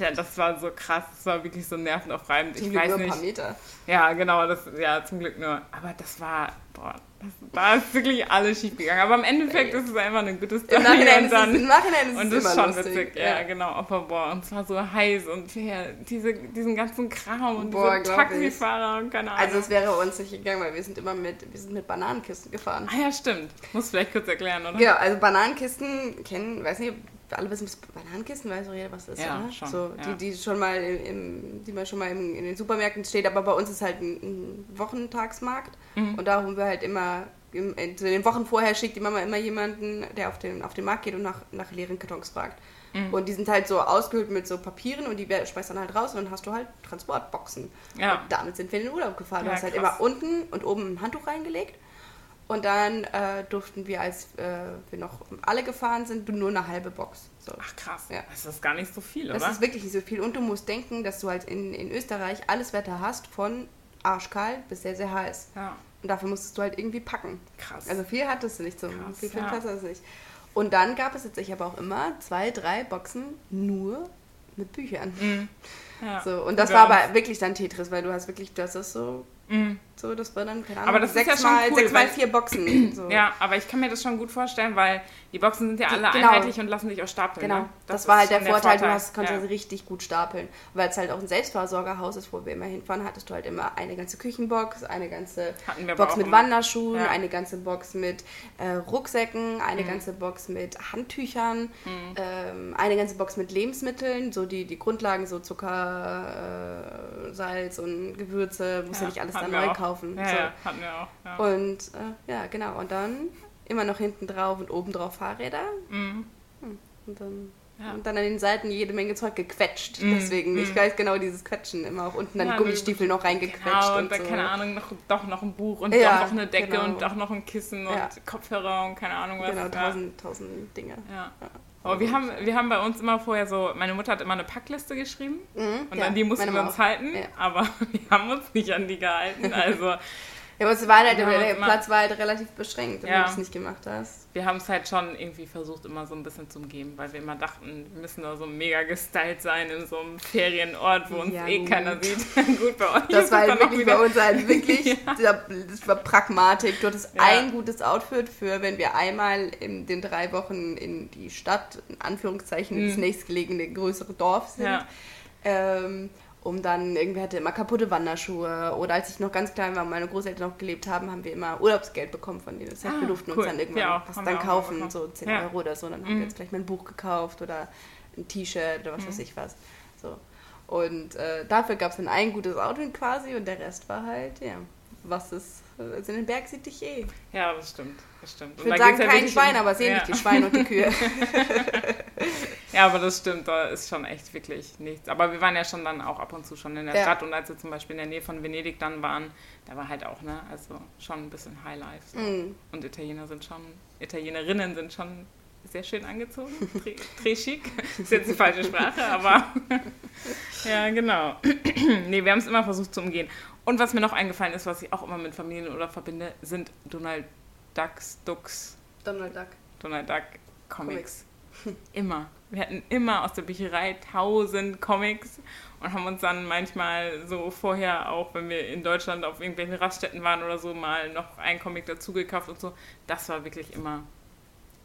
Alter, das war so krass. Das war wirklich so nervenaufreibend. Zum Ich Glück weiß nur ein nicht. paar Meter. Ja, genau, das, ja, zum Glück nur. Aber das war, boah, das, da ist wirklich alles schief gegangen. Aber im Endeffekt ist es einfach eine gute Story. Im Nachhinein, und ist dann, es, im Nachhinein ist und es das ist schon lustig. witzig, ja, genau. Aber boah, und es war so heiß und ja, diese, diesen ganzen Kram und Boah, diese glaub ich. Taxifahrer und keine Ahnung. Also es wäre uns nicht gegangen, weil wir sind immer mit, wir sind mit Bananenkisten gefahren. ah ja, stimmt. Muss vielleicht kurz erklären, oder? Genau, also Bananenkisten kennen, weiß nicht, alle wissen, was Bananenkisten, weiß doch jeder, was das ist, Ja, oder? schon, so, ja. die, die schon mal im, die man schon mal im, in den Supermärkten steht, aber bei uns ist halt ein, ein Wochentagsmarkt Mhm. und da haben wir halt immer im, in den Wochen vorher schickt die Mama immer jemanden, der auf den, auf den Markt geht und nach, nach leeren Kartons fragt. Mhm. Und die sind halt so ausgehüllt mit so Papieren und die schmeißt dann halt raus und dann hast du halt Transportboxen. Ja. Und damit sind wir in den Urlaub gefahren. Ja, du hast halt krass. immer unten und oben ein Handtuch reingelegt. Und dann äh, durften wir, als äh, wir noch alle gefahren sind, nur eine halbe Box. So. Ach krass, Ja. das ist gar nicht so viel, Das oder? ist wirklich nicht so viel. Und du musst denken, dass du halt in, in Österreich alles Wetter hast, von arschkalt bis sehr, sehr heiß. ja, Und dafür musstest du halt irgendwie packen. krass. Also viel hattest du nicht, so Krass, viel, viel ja. hattest du nicht. Und dann gab es jetzt aber auch immer zwei, drei Boxen nur mit Büchern. Mhm. ja. So, und das Ja. war aber wirklich dann Tetris, weil du hast wirklich, das ist so, Mhm. so das war dann, keine Ahnung, Aber das ist sechs, ja schon mal, cool, sechs mal vier Boxen. So. Ja, aber ich kann mir das schon gut vorstellen, weil die Boxen sind ja alle genau. einheitlich und lassen sich auch stapeln. Genau, Ne? das, ist war halt der schon Vorteil, du hast, konntest ja. das richtig gut stapeln. Weil es halt auch ein Selbstversorgerhaus ist, wo wir immer hinfahren, hattest du halt immer eine ganze Küchenbox, eine ganze Box mit immer. Wanderschuhen, Ja. eine ganze Box mit äh, Rucksäcken, eine Mhm. ganze Box mit Handtüchern, ähm, eine ganze Box mit Lebensmitteln, so die, die Grundlagen, so Zucker, äh, Salz und Gewürze, musst du Ja, nicht alles hatten dann neu auch. kaufen. Ja, so. ja, hatten wir auch. Ja. Und äh, ja, genau. Und dann immer noch hinten drauf und oben drauf Fahrräder. Mhm. Und dann, Ja. und dann an den Seiten jede Menge Zeug gequetscht. Mm, Deswegen, ich mm. weiß genau dieses Quetschen immer auch unten dann Ja, Gummistiefel noch reingequetscht Genau, und und dann, so. keine Ahnung, noch, doch noch ein Buch und Ja, doch noch eine Decke genau. und doch noch ein Kissen und. Kopfhörer und keine Ahnung was. Genau, tausend, tausend Dinge. Ja. Aber wir haben, wir haben bei uns immer vorher so, meine Mutter hat immer eine Packliste geschrieben Mhm, und ja, an die mussten wir uns halten, Ja. aber wir haben uns nicht an die gehalten. Also Ja, aber es war halt, haben der Platz war halt relativ beschränkt, wenn Ja. du es nicht gemacht hast. wir haben es halt schon irgendwie versucht, immer so ein bisschen zu umgeben, weil wir immer dachten, wir müssen da so mega gestylt sein in so einem Ferienort, wo uns Ja, eh gut. keiner sieht. gut, bei euch Das war halt wirklich wieder- bei uns halt wirklich, das war Pragmatik. Du hattest Ja. ein gutes Outfit für, wenn wir einmal in den drei Wochen in die Stadt, in Anführungszeichen, Mhm. ins nächstgelegene größere Dorf sind. Ja. Ähm, um dann, irgendwie hatte immer kaputte Wanderschuhe. Oder als ich noch ganz klein war und meine Großeltern noch gelebt haben, haben wir immer Urlaubsgeld bekommen von denen. Das heißt, wir Ah, durften cool. uns dann irgendwann Wir was Haben dann wir kaufen, so 10 Ja. Euro oder so. Dann haben Mhm. wir jetzt gleich mal ein Buch gekauft oder ein T-Shirt oder was Mhm. weiß ich was. So. Und äh, dafür gab es dann ein gutes Outfit quasi und der Rest war halt, ja, was ist, also in den Berg sieht dich eh. Ja, das stimmt, das stimmt. Ich würde sagen, ja kein Schwein, aber sehen ja. dich die Schweine und die Kühe. ja, aber das stimmt, da ist schon echt wirklich nichts. Aber wir waren ja schon dann auch ab und zu schon in der ja. Stadt und als wir zum Beispiel in der Nähe von Venedig dann waren, da war halt auch, ne, also schon ein bisschen Highlife. So. Mm. Und Italiener sind schon, Italienerinnen sind schon sehr schön angezogen. Très chic. Ist jetzt die falsche Sprache, aber ja, genau. nee, wir haben es immer versucht zu umgehen. Und was mir noch eingefallen ist, was ich auch immer mit Familienurlaub verbinde, sind Donald Ducks, Ducks. Donald Duck. Donald Duck Comics. Comics. Immer. Wir hatten immer aus der Bücherei tausend Comics und haben uns dann manchmal so vorher, auch wenn wir in Deutschland auf irgendwelchen Raststätten waren oder so, mal noch einen Comic dazu gekauft und so. Das war wirklich immer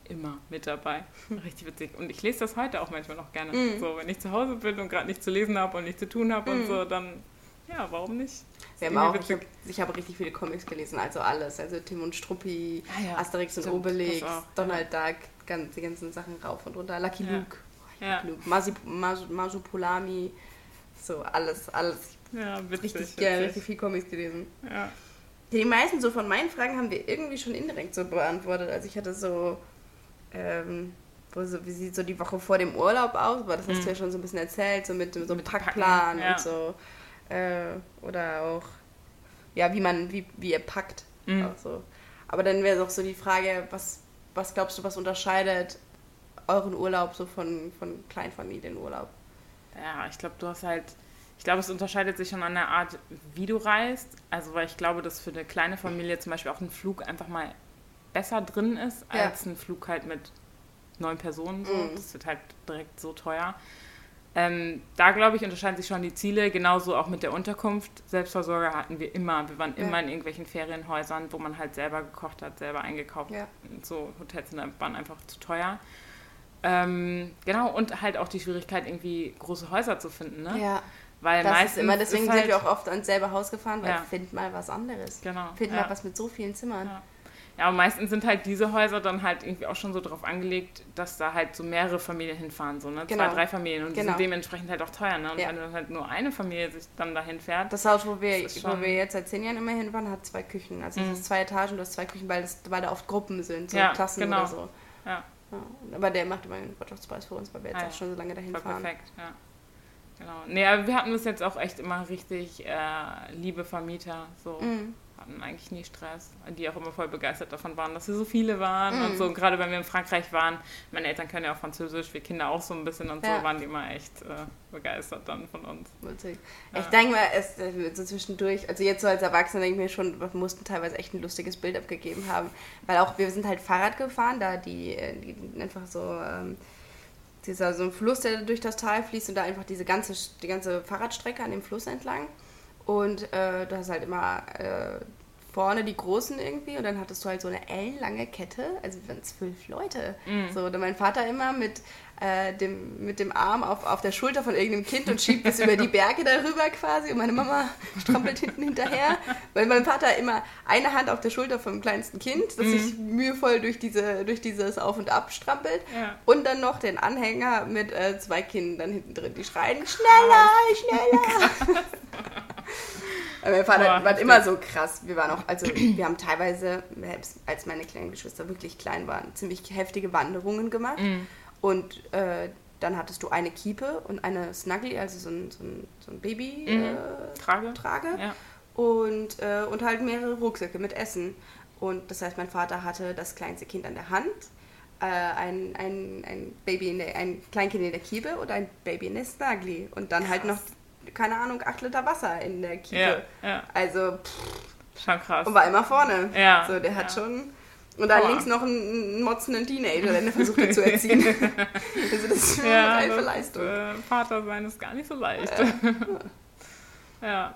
immer mit dabei. Richtig witzig. Und ich lese das heute auch manchmal noch gerne. Mm. So, wenn ich zu Hause bin und gerade nichts zu lesen habe und nichts zu tun habe mm. und so, dann, ja, warum nicht? Wir haben auch, ich habe hab richtig viele Comics gelesen, also alles. Also Tim und Struppi, ah, ja. Asterix und Obelix, Donald ja. Duck, ganz, die ganzen Sachen rauf und runter. Lucky ja. Luke, oh, ja. Luke. Masi, Mas, Masupulami, so alles, alles. Ja, witzig. Richtig, witzig. Ja, richtig viel Comics gelesen. Ja. Die meisten so von meinen Fragen haben wir irgendwie schon indirekt so beantwortet. Also ich hatte so ähm, wo so, wie sieht so die Woche vor dem Urlaub aus? Aber das hast mhm. du ja schon so ein bisschen erzählt, so mit, so einem Packplan Packen, ja. und so. Äh, oder auch, ja, wie man, wie, wie ihr packt. Mhm. So. Aber dann wäre auch so die Frage, was, was glaubst du, was unterscheidet euren Urlaub so von, von Kleinfamilienurlaub? Ja, ich glaube, du hast halt, ich glaube, es unterscheidet sich schon an der Art, wie du reist. Also, weil ich glaube, dass für eine kleine Familie zum Beispiel auch ein Flug einfach mal besser drin ist ja. als ein Flug halt mit neun Personen. So. Mhm. Das wird halt direkt so teuer. Ähm, da glaube ich, unterscheiden sich schon die Ziele, genauso auch mit der Unterkunft. Selbstversorger hatten wir immer. Wir waren ja. immer in irgendwelchen Ferienhäusern, wo man halt selber gekocht hat, selber eingekauft. Ja. So Hotels waren einfach zu teuer. Ähm, genau, und halt auch die Schwierigkeit, irgendwie große Häuser zu finden. Ne? Ja. Weil das meistens ist immer, deswegen ist halt, sind wir auch oft ans selbe Haus gefahren, weil ja. find mal was anderes. Genau. Find ja. mal was mit so vielen Zimmern. Ja. Aber meistens sind halt diese Häuser dann halt irgendwie auch schon so drauf angelegt, dass da halt so mehrere Familien hinfahren, so, ne? Genau. Zwei, drei Familien. Und genau. die sind dementsprechend halt auch teuer, ne? Und ja. wenn dann halt nur eine Familie sich dann dahin fährt. Das Haus, wo wir, wo wir jetzt seit zehn Jahren immer hinfahren, hat zwei Küchen. Also mhm. es ist zwei Etagen, du hast zwei Küchen, weil, das, weil da oft Gruppen sind, so ja, Klassen genau. oder so. Ja. ja. Aber der macht immer einen Wirtschaftspreis für uns, weil wir jetzt ah, auch schon so lange dahin fahren. Perfekt, ja. Genau. Nee, aber wir hatten bis jetzt auch echt immer richtig äh, liebe Vermieter. So. Mhm hatten eigentlich nie Stress. Die auch immer voll begeistert davon waren, dass sie so viele waren mm. und so. Und gerade wenn wir in Frankreich waren, meine Eltern können ja auch Französisch, wir Kinder auch so ein bisschen und ja. so, waren die immer echt äh, begeistert dann von uns. Witzig. Ja. Ich denke mal, es wird so zwischendurch, also jetzt so als Erwachsener denke ich mir schon, wir mussten teilweise echt ein lustiges Bild abgegeben haben, weil auch wir sind halt Fahrrad gefahren, da die, die einfach so... Ähm, dieser so ein Fluss, der durch das Tal fließt und da einfach diese ganze, die ganze Fahrradstrecke an dem Fluss entlang. Und äh, du hast halt immer äh, vorne die Großen irgendwie und dann hattest du halt so eine ellenlange Kette, also wir waren zwölf Leute. Mm. So, und mein Vater immer mit, äh, dem, mit dem Arm auf, auf der Schulter von irgendeinem Kind und schiebt es über die Berge darüber quasi und meine Mama strampelt hinten hinterher, weil mein Vater immer eine Hand auf der Schulter vom kleinsten Kind, das mm. sich mühevoll durch, diese, durch dieses Auf und Ab strampelt ja. und dann noch den Anhänger mit äh, zwei Kindern hinten drin, die schreien, schneller, schneller. Mein Vater Boah, war immer so krass. Wir waren auch, also wir haben teilweise, als meine kleinen Geschwister wirklich klein waren, ziemlich heftige Wanderungen gemacht. Mm. Und äh, dann hattest du eine Kiepe und eine Snuggly, also so ein, so ein, so ein Baby mm. äh, Trage. Trage. Ja. Und, äh, und halt mehrere Rucksäcke mit Essen. Und das heißt, mein Vater hatte das kleinste Kind an der Hand, äh, ein, ein, ein, Baby in der, ein Kleinkind in der Kiepe und ein Baby in der Snuggly. Und dann Krass. halt noch keine Ahnung, 8 Liter Wasser in der Kiepe. Ja, ja. Also, pff, schon krass. Und war immer vorne. Ja. So, der hat schon. Und dann links noch einen motzenden Teenager, der versucht hat zu erziehen. also das ist schon ja, eine reife Leistung. Äh, Vater sein ist gar nicht so leicht. ja.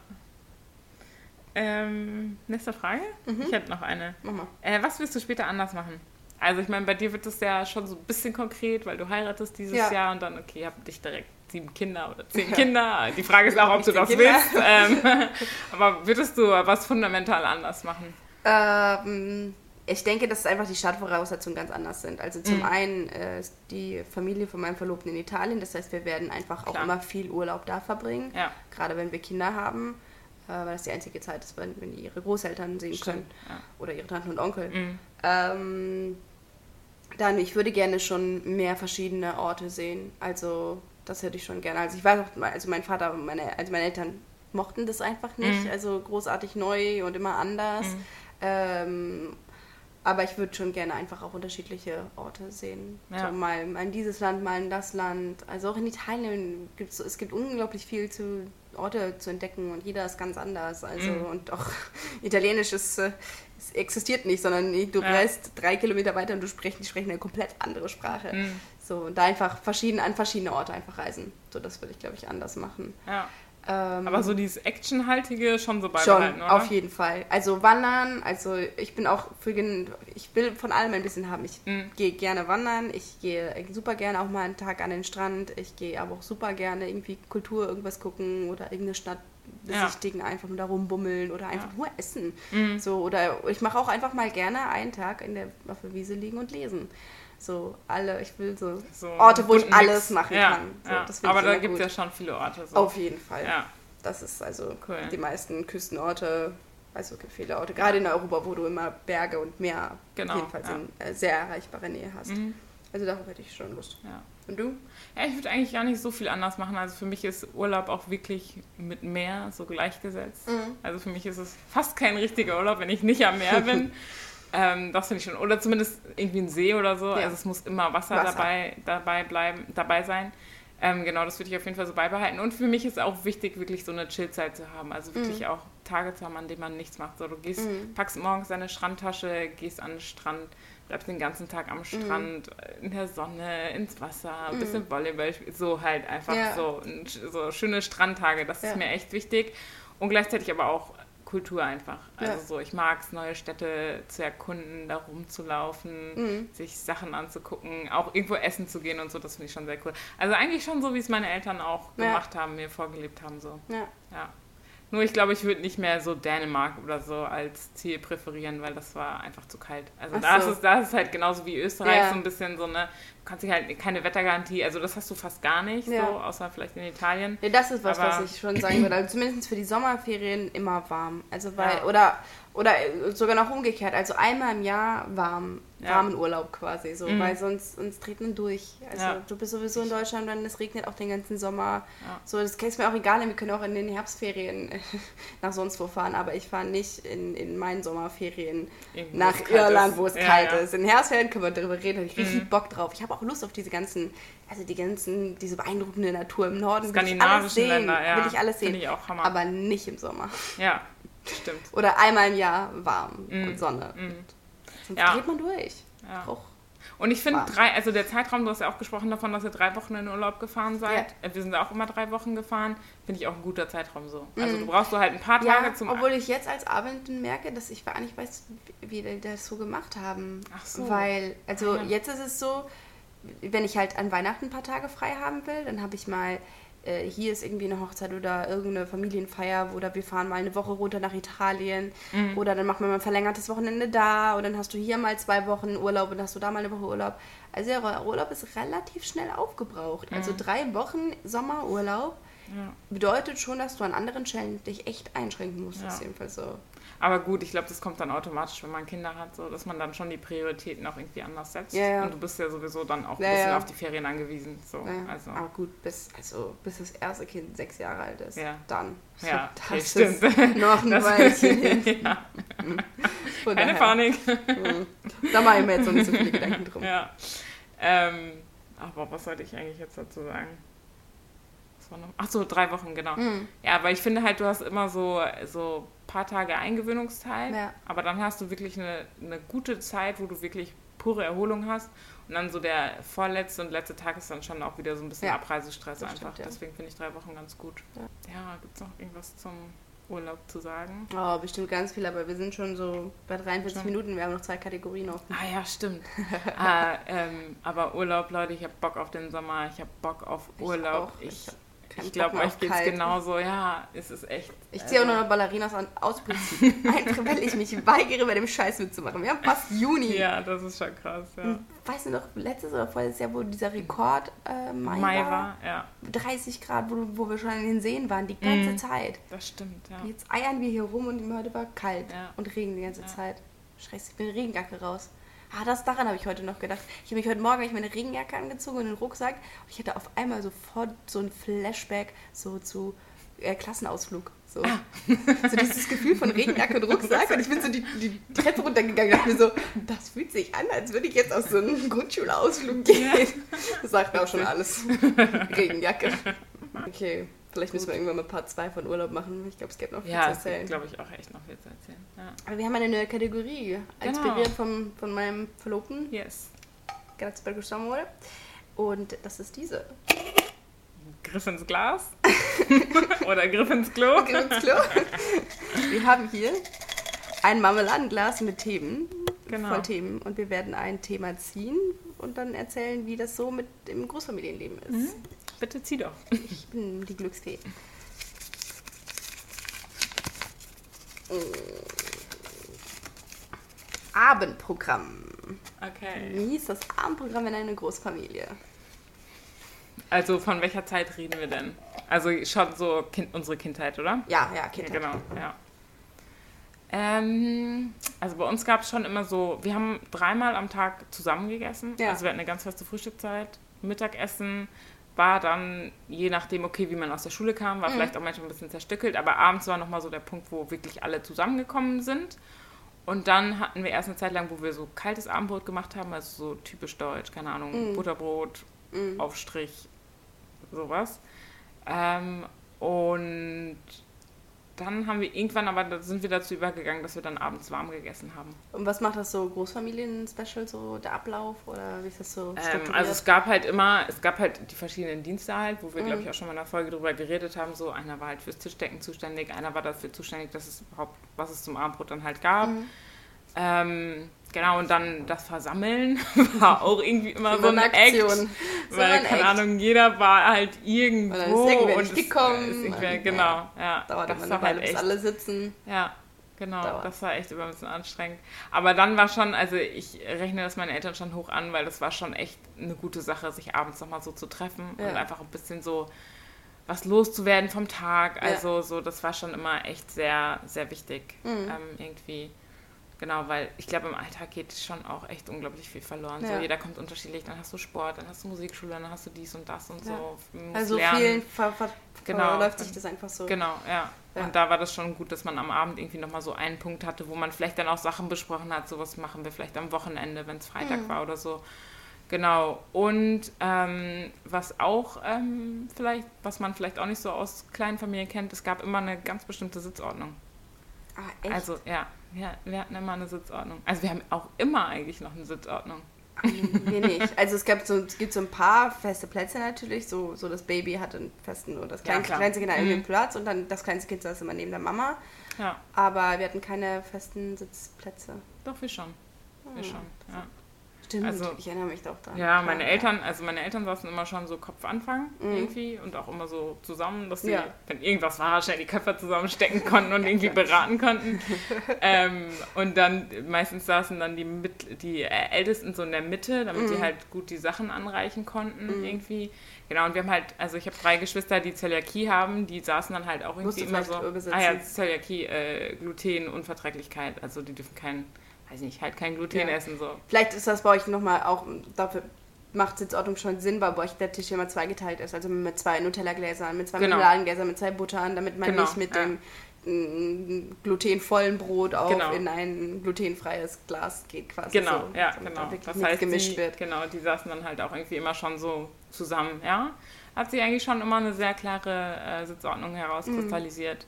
Ähm, nächste Frage? Mhm. Ich hätte noch eine. Mach mal. Äh, was willst du später anders machen? Also ich meine, bei dir wird das ja schon so ein bisschen konkret, weil du heiratest dieses ja. Jahr und dann, okay, ihr habt dich direkt sieben Kinder oder zehn. Kinder. Die Frage ist auch, ob du das Kinder. willst. Ähm, aber würdest du was fundamental anders machen? Ähm, ich denke, dass einfach die Startvoraussetzungen ganz anders sind. Also zum Mhm. einen äh, ist die Familie von meinem Verlobten in Italien, das heißt, wir werden einfach auch Klar. immer viel Urlaub da verbringen, Ja, gerade wenn wir Kinder haben, äh, weil das die einzige Zeit ist, wenn, wenn die ihre Großeltern sehen können stimmt. Ja. oder ihre Tanten und Onkel. Mhm. Ähm, dann, ich würde gerne schon mehr verschiedene Orte sehen. Also, das hätte ich schon gerne. Also, ich weiß auch, also mein Vater und meine, also meine Eltern mochten das einfach nicht. Mhm. Also, großartig neu und immer anders. Mhm. Ähm, aber ich würde schon gerne einfach auch unterschiedliche Orte sehen. Ja. So mal, mal in dieses Land, mal in das Land. Also auch in Italien gibt es, es gibt unglaublich viel zu Orte zu entdecken und jeder ist ganz anders. Also Mhm. und auch Italienisch ist, äh, existiert nicht, sondern du Ja. reist drei Kilometer weiter und du sprichst, die sprechen eine komplett andere Sprache. Mhm. So und da einfach verschieden, an verschiedene Orte einfach reisen. So das würde ich glaube ich anders machen. ja. Ähm, Aber so dieses Actionhaltige schon so Schon, beibehalten, oder? auf jeden Fall. Also wandern, also ich bin auch für ich will von allem ein bisschen haben. Ich Mhm. gehe gerne wandern, ich gehe super gerne auch mal einen Tag an den Strand, ich gehe aber auch super gerne irgendwie Kultur irgendwas gucken oder irgendeine Stadt Ja. besichtigen, einfach nur da rumbummeln oder einfach Ja. nur essen. Mhm. So oder ich mache auch einfach mal gerne einen Tag in der auf der Wiese liegen und lesen. So alle, ich will so, So Orte, wo ich Mix. alles machen ja, kann. So, ja. Aber da gibt es ja schon viele Orte. So. Auf jeden Fall. Ja, Das ist also Cool. die meisten Küstenorte, also gibt viele Orte, gerade in Europa, wo du immer Berge und Meer Genau, jedenfalls in äh, sehr erreichbarer Nähe hast. Mhm. Also darauf hätte ich schon Lust. ja. Und du? Ja, ich würde eigentlich gar nicht so viel anders machen. Also für mich ist Urlaub auch wirklich mit Meer so gleichgesetzt. Mhm. Also für mich ist es fast kein richtiger Urlaub, wenn ich nicht am Meer bin. ähm, das finde ich schon. Oder zumindest irgendwie ein See oder so. Ja. Also es muss immer Wasser, Wasser. Dabei, dabei bleiben, dabei sein. Ähm, genau, das würde ich auf jeden Fall so beibehalten. Und für mich ist auch wichtig, wirklich so eine Chillzeit zu haben. Also wirklich auch Tage zu haben, an denen man nichts macht. So, du gehst, Mhm. packst morgens deine Strandtasche, gehst an den Strand, bleibst den ganzen Tag am Strand, in der Sonne, ins Wasser, ein bisschen Volleyball, so halt einfach Ja. so, so schöne Strandtage. Das Ja. ist mir echt wichtig. Und gleichzeitig aber auch Kultur einfach. Also Ja. so, ich mag es, neue Städte zu erkunden, da rumzulaufen, Mhm. sich Sachen anzugucken, auch irgendwo essen zu gehen und so, das finde ich schon sehr cool. Also eigentlich schon so, wie es meine Eltern auch Ja. gemacht haben, mir vorgelebt haben, so. Ja. Ja. Nur ich glaube, ich würde nicht mehr so Dänemark oder so als Ziel präferieren, weil das war einfach zu kalt. Also Ach da, so. ist es, da ist es halt genauso wie Österreich, Ja. so ein bisschen so eine, du kannst dich halt keine Wettergarantie, also das hast du fast gar nicht, Ja. so, außer vielleicht in Italien. Ja, das ist was, Aber- was ich schon sagen würde. Also zumindest für die Sommerferien immer warm. Also weil, Ja. oder, oder sogar noch umgekehrt. Also einmal im Jahr warm, Ja. warmen Urlaub quasi so, Mhm. weil sonst, sonst dreht man durch. Also Ja. du bist sowieso in Deutschland, dann es regnet auch den ganzen Sommer. Ja. So, das ist mir auch egal, wir können auch in den Herbstferien nach sonst wo fahren, aber ich fahre nicht in, in meinen Sommerferien Irgendwo, nach Irland, wo es kalt ist. In Herbstferien können wir darüber reden, habe ich richtig Mhm. Bock drauf. Ich habe auch Lust auf diese ganzen, also die ganzen, diese beeindruckende Natur im Norden. Will ich alles Skandinavischen sehen, Länder, ja. will ich alles sehen. Ich. Aber nicht im Sommer. Ja, stimmt. Oder einmal im Jahr warm Mhm. und Sonne. Mhm. Sonst Ja. dreht man durch. Ja. Brauch. Und ich finde drei, also der Zeitraum, du hast ja auch gesprochen davon, dass ihr drei Wochen in Urlaub gefahren seid. Äh, Wir sind auch immer drei Wochen gefahren. Finde ich auch ein guter Zeitraum so. Also du brauchst du halt ein paar Tage Ja, zum obwohl ich jetzt als Abendin merke, dass ich gar nicht weiß, wie die das so gemacht haben. Ach so. Weil, also Ah, ja. jetzt ist es so, wenn ich halt an Weihnachten ein paar Tage frei haben will, dann habe ich mal, äh, hier ist irgendwie eine Hochzeit oder irgendeine Familienfeier oder wir fahren mal eine Woche runter nach Italien Mhm. oder dann machen wir mal ein verlängertes Wochenende da und dann hast du hier mal zwei Wochen Urlaub und hast du da mal eine Woche Urlaub. Also der Urlaub ist relativ schnell aufgebraucht. Also drei Wochen Sommerurlaub Mhm. Ja. bedeutet schon, dass du an anderen Stellen dich echt einschränken musst. Ja. Das ist jedenfalls so. Aber gut, ich glaube, das kommt dann automatisch, wenn man Kinder hat, so, dass man dann schon die Prioritäten auch irgendwie anders setzt. Ja, ja. Und du bist ja sowieso dann auch ein bisschen auf die Ferien angewiesen. So. Ja, Also, Aber gut, bis, also, bis das erste Kind sechs Jahre alt ist, Ja. dann. Ja, okay, das stimmt. ist noch ein Das- Weilchen hin. keine daher, Panik. Da mache ich mir jetzt noch nicht so viele Gedanken drum. Ja. Ähm, aber was sollte ich eigentlich jetzt dazu sagen? Ach so, drei Wochen, genau. Mhm. Ja, weil ich finde halt, du hast immer so so paar Tage Eingewöhnungszeit, Ja. aber dann hast du wirklich eine, eine gute Zeit, wo du wirklich pure Erholung hast. Und dann so der vorletzte und letzte Tag ist dann schon auch wieder so ein bisschen Ja, Abreisestress einfach. stimmt, ja. Deswegen finde ich drei Wochen ganz gut. Ja. Ja, gibt es noch irgendwas zum Urlaub zu sagen? Oh, bestimmt ganz viel, aber wir sind schon so bei 43 Schon. Minuten. Wir haben noch zwei Kategorien auf. Ah ja, stimmt. ah, ähm, aber Urlaub, Leute, ich habe Bock auf den Sommer, ich habe Bock auf Urlaub. Ich, Ich ich glaube, euch geht es genauso. Ja, es ist echt. Ich ziehe auch also- nur noch Ballerinas an, aus Prinzip. Einfach, weil ich mich weigere, bei dem Scheiß mitzumachen. Wir haben fast Juni. Ja, das ist schon krass. Ja. Und Weißt du noch, letztes oder vorletztes Jahr, wo dieser Rekord äh, Mai, Mai war? war, ja, 30 Grad, wo, wo wir schon in den Seen waren, die ganze Mhm. Zeit. das stimmt, ja. Jetzt eiern wir hier rum und heute war kalt Ja. und Regen die ganze Ja. Zeit. Scheiße, ich bin in Regenjacke raus. Ah, das, daran habe ich heute noch gedacht. Ich habe mich heute Morgen hab ich meine Regenjacke angezogen und den Rucksack und ich hatte auf einmal sofort so ein Flashback so zu äh, Klassenausflug. So. Ah. so dieses Gefühl von Regenjacke und Rucksack und ich bin so die, die Treppe runtergegangen und dachte mir so, das fühlt sich an, als würde ich jetzt auf so einen Grundschulausflug gehen. Das sagt auch schon alles. Regenjacke. Okay, vielleicht müssen wir irgendwann mal Part 2 von Urlaub machen. Ich glaube, es gibt noch viel Ja, zu erzählen. gibt, glaube ich, auch echt noch viel zu erzählen. Ja. Aber wir haben eine neue Kategorie, Genau. inspiriert vom, von meinem Verlobten, Yes. grazie per questo amore. Und das ist diese. Griff ins Glas oder Griff ins Klo. Geh ins Klo. Wir haben hier ein Marmeladenglas mit Themen, Genau. voll Themen. Und wir werden ein Thema ziehen und dann erzählen, wie das so mit dem Großfamilienleben ist. Mhm. Bitte zieh doch. Ich bin die Glücksfee. Abendprogramm. Okay. Wie hieß das Abendprogramm in einer Großfamilie? Also von welcher Zeit reden wir denn? Also schon so kind, unsere Kindheit, oder? Ja, ja, Ja, Kindheit. genau, ja. Ähm, also bei uns gab es schon immer so, wir haben dreimal am Tag zusammen gegessen. Ja. Also wir hatten eine ganz feste Frühstückszeit. Mittagessen war dann, je nachdem, okay, wie man aus der Schule kam, Mhm. war vielleicht auch manchmal ein bisschen zerstückelt, aber abends war nochmal so der Punkt, wo wirklich alle zusammengekommen sind. Und dann hatten wir erst eine Zeit lang, wo wir so kaltes Abendbrot gemacht haben, also so typisch deutsch, keine Ahnung, Mhm. Butterbrot, Aufstrich, sowas. Ähm, und dann haben wir irgendwann, aber da sind wir dazu übergegangen, dass wir dann abends warm gegessen haben. Und was macht das so Großfamilien-Special, so der Ablauf oder wie ist das so Ähm, also es gab halt immer, es gab halt die verschiedenen Dienste halt, wo wir, Mhm. glaube ich, auch schon mal in der Folge drüber geredet haben. So, einer war halt fürs Tischdecken zuständig, einer war dafür zuständig, dass es überhaupt, was es zum Abendbrot dann halt gab. Mhm. Ähm, genau, und dann das Versammeln war auch irgendwie immer so eine eine Act. Aktion. So Weil, ein keine Act. Ahnung, jeder war halt irgendwo. Und dann ist irgendwer nicht es- gekommen. es- irgendwer- Und, genau, ja. Dauert das immer war eine Weile, halt bis alle sitzen. ja, genau. Dauert. Das war echt immer ein bisschen anstrengend. Aber dann war schon, also ich rechne das meinen Eltern schon hoch an, weil das war schon echt eine gute Sache, sich abends nochmal so zu treffen Ja. und einfach ein bisschen so was loszuwerden vom Tag. Ja. Also so, das war schon immer echt sehr, sehr wichtig. Mhm. Ähm, irgendwie. Genau, weil ich glaube, im Alltag geht schon auch echt unglaublich viel verloren. Ja. So, jeder kommt unterschiedlich, dann hast du Sport, dann hast du Musikschule, dann hast du dies und das und Ja. so. Also lernen. vielen ver ver Genau. verläuft sich das einfach so. Genau, ja. Ja. Und da war das schon gut, dass man am Abend irgendwie nochmal so einen Punkt hatte, wo man vielleicht dann auch Sachen besprochen hat, sowas machen wir vielleicht am Wochenende, wenn es Freitag Mhm. war oder so. Genau. Und ähm, was auch ähm, vielleicht, was man vielleicht auch nicht so aus kleinen Familien kennt, es gab immer eine ganz bestimmte Sitzordnung. Ah, echt? Also ja, ja, wir hatten immer eine Sitzordnung. Also wir haben auch immer eigentlich noch eine Sitzordnung. wir nicht. Also es, gab so, es gibt so ein paar feste Plätze natürlich. So, so das Baby hatte einen festen oder das Ja, kleine, klar. kleinste Kind irgendwie Mhm. einen Platz und dann das kleinste Kind saß immer neben der Mama. Ja, Aber wir hatten keine festen Sitzplätze. doch, wir schon. Wir Hm. schon, ja. Stimmt, Also- ich erinnere mich doch dran. Ja, meine Eltern, also meine Eltern saßen immer schon so Kopfanfang Mhm. irgendwie und auch immer so zusammen, dass sie, Ja. wenn irgendwas war, schnell die Köpfe zusammenstecken konnten und irgendwie beraten konnten. ähm, und dann meistens saßen dann die, Mit die Ältesten so in der Mitte, damit die Mhm. halt gut die Sachen anreichen konnten Mhm. irgendwie. Genau, und wir haben halt, also ich habe drei Geschwister, die Zöliakie haben, die saßen dann halt auch irgendwie immer so. Ah ja, Zöliakie, äh, Gluten, Unverträglichkeit, also die dürfen kein, weiß nicht, halt kein Gluten Ja. essen so. Vielleicht ist das bei euch nochmal auch, dafür macht Sitzordnung schon Sinn, weil bei euch der Tisch immer zweigeteilt ist. Also mit zwei Nutella-Gläsern, mit zwei Genau. Marmeladengläsern, mit zwei Buttern, damit man Genau, nicht mit ja. dem mm, glutenvollen Brot auch Genau. in ein glutenfreies Glas geht quasi. Genau, so, ja, genau. Das heißt, gemischt die, wird. genau, die saßen dann halt auch irgendwie immer schon so zusammen, ja. Hat sich eigentlich schon immer eine sehr klare äh, Sitzordnung herauskristallisiert.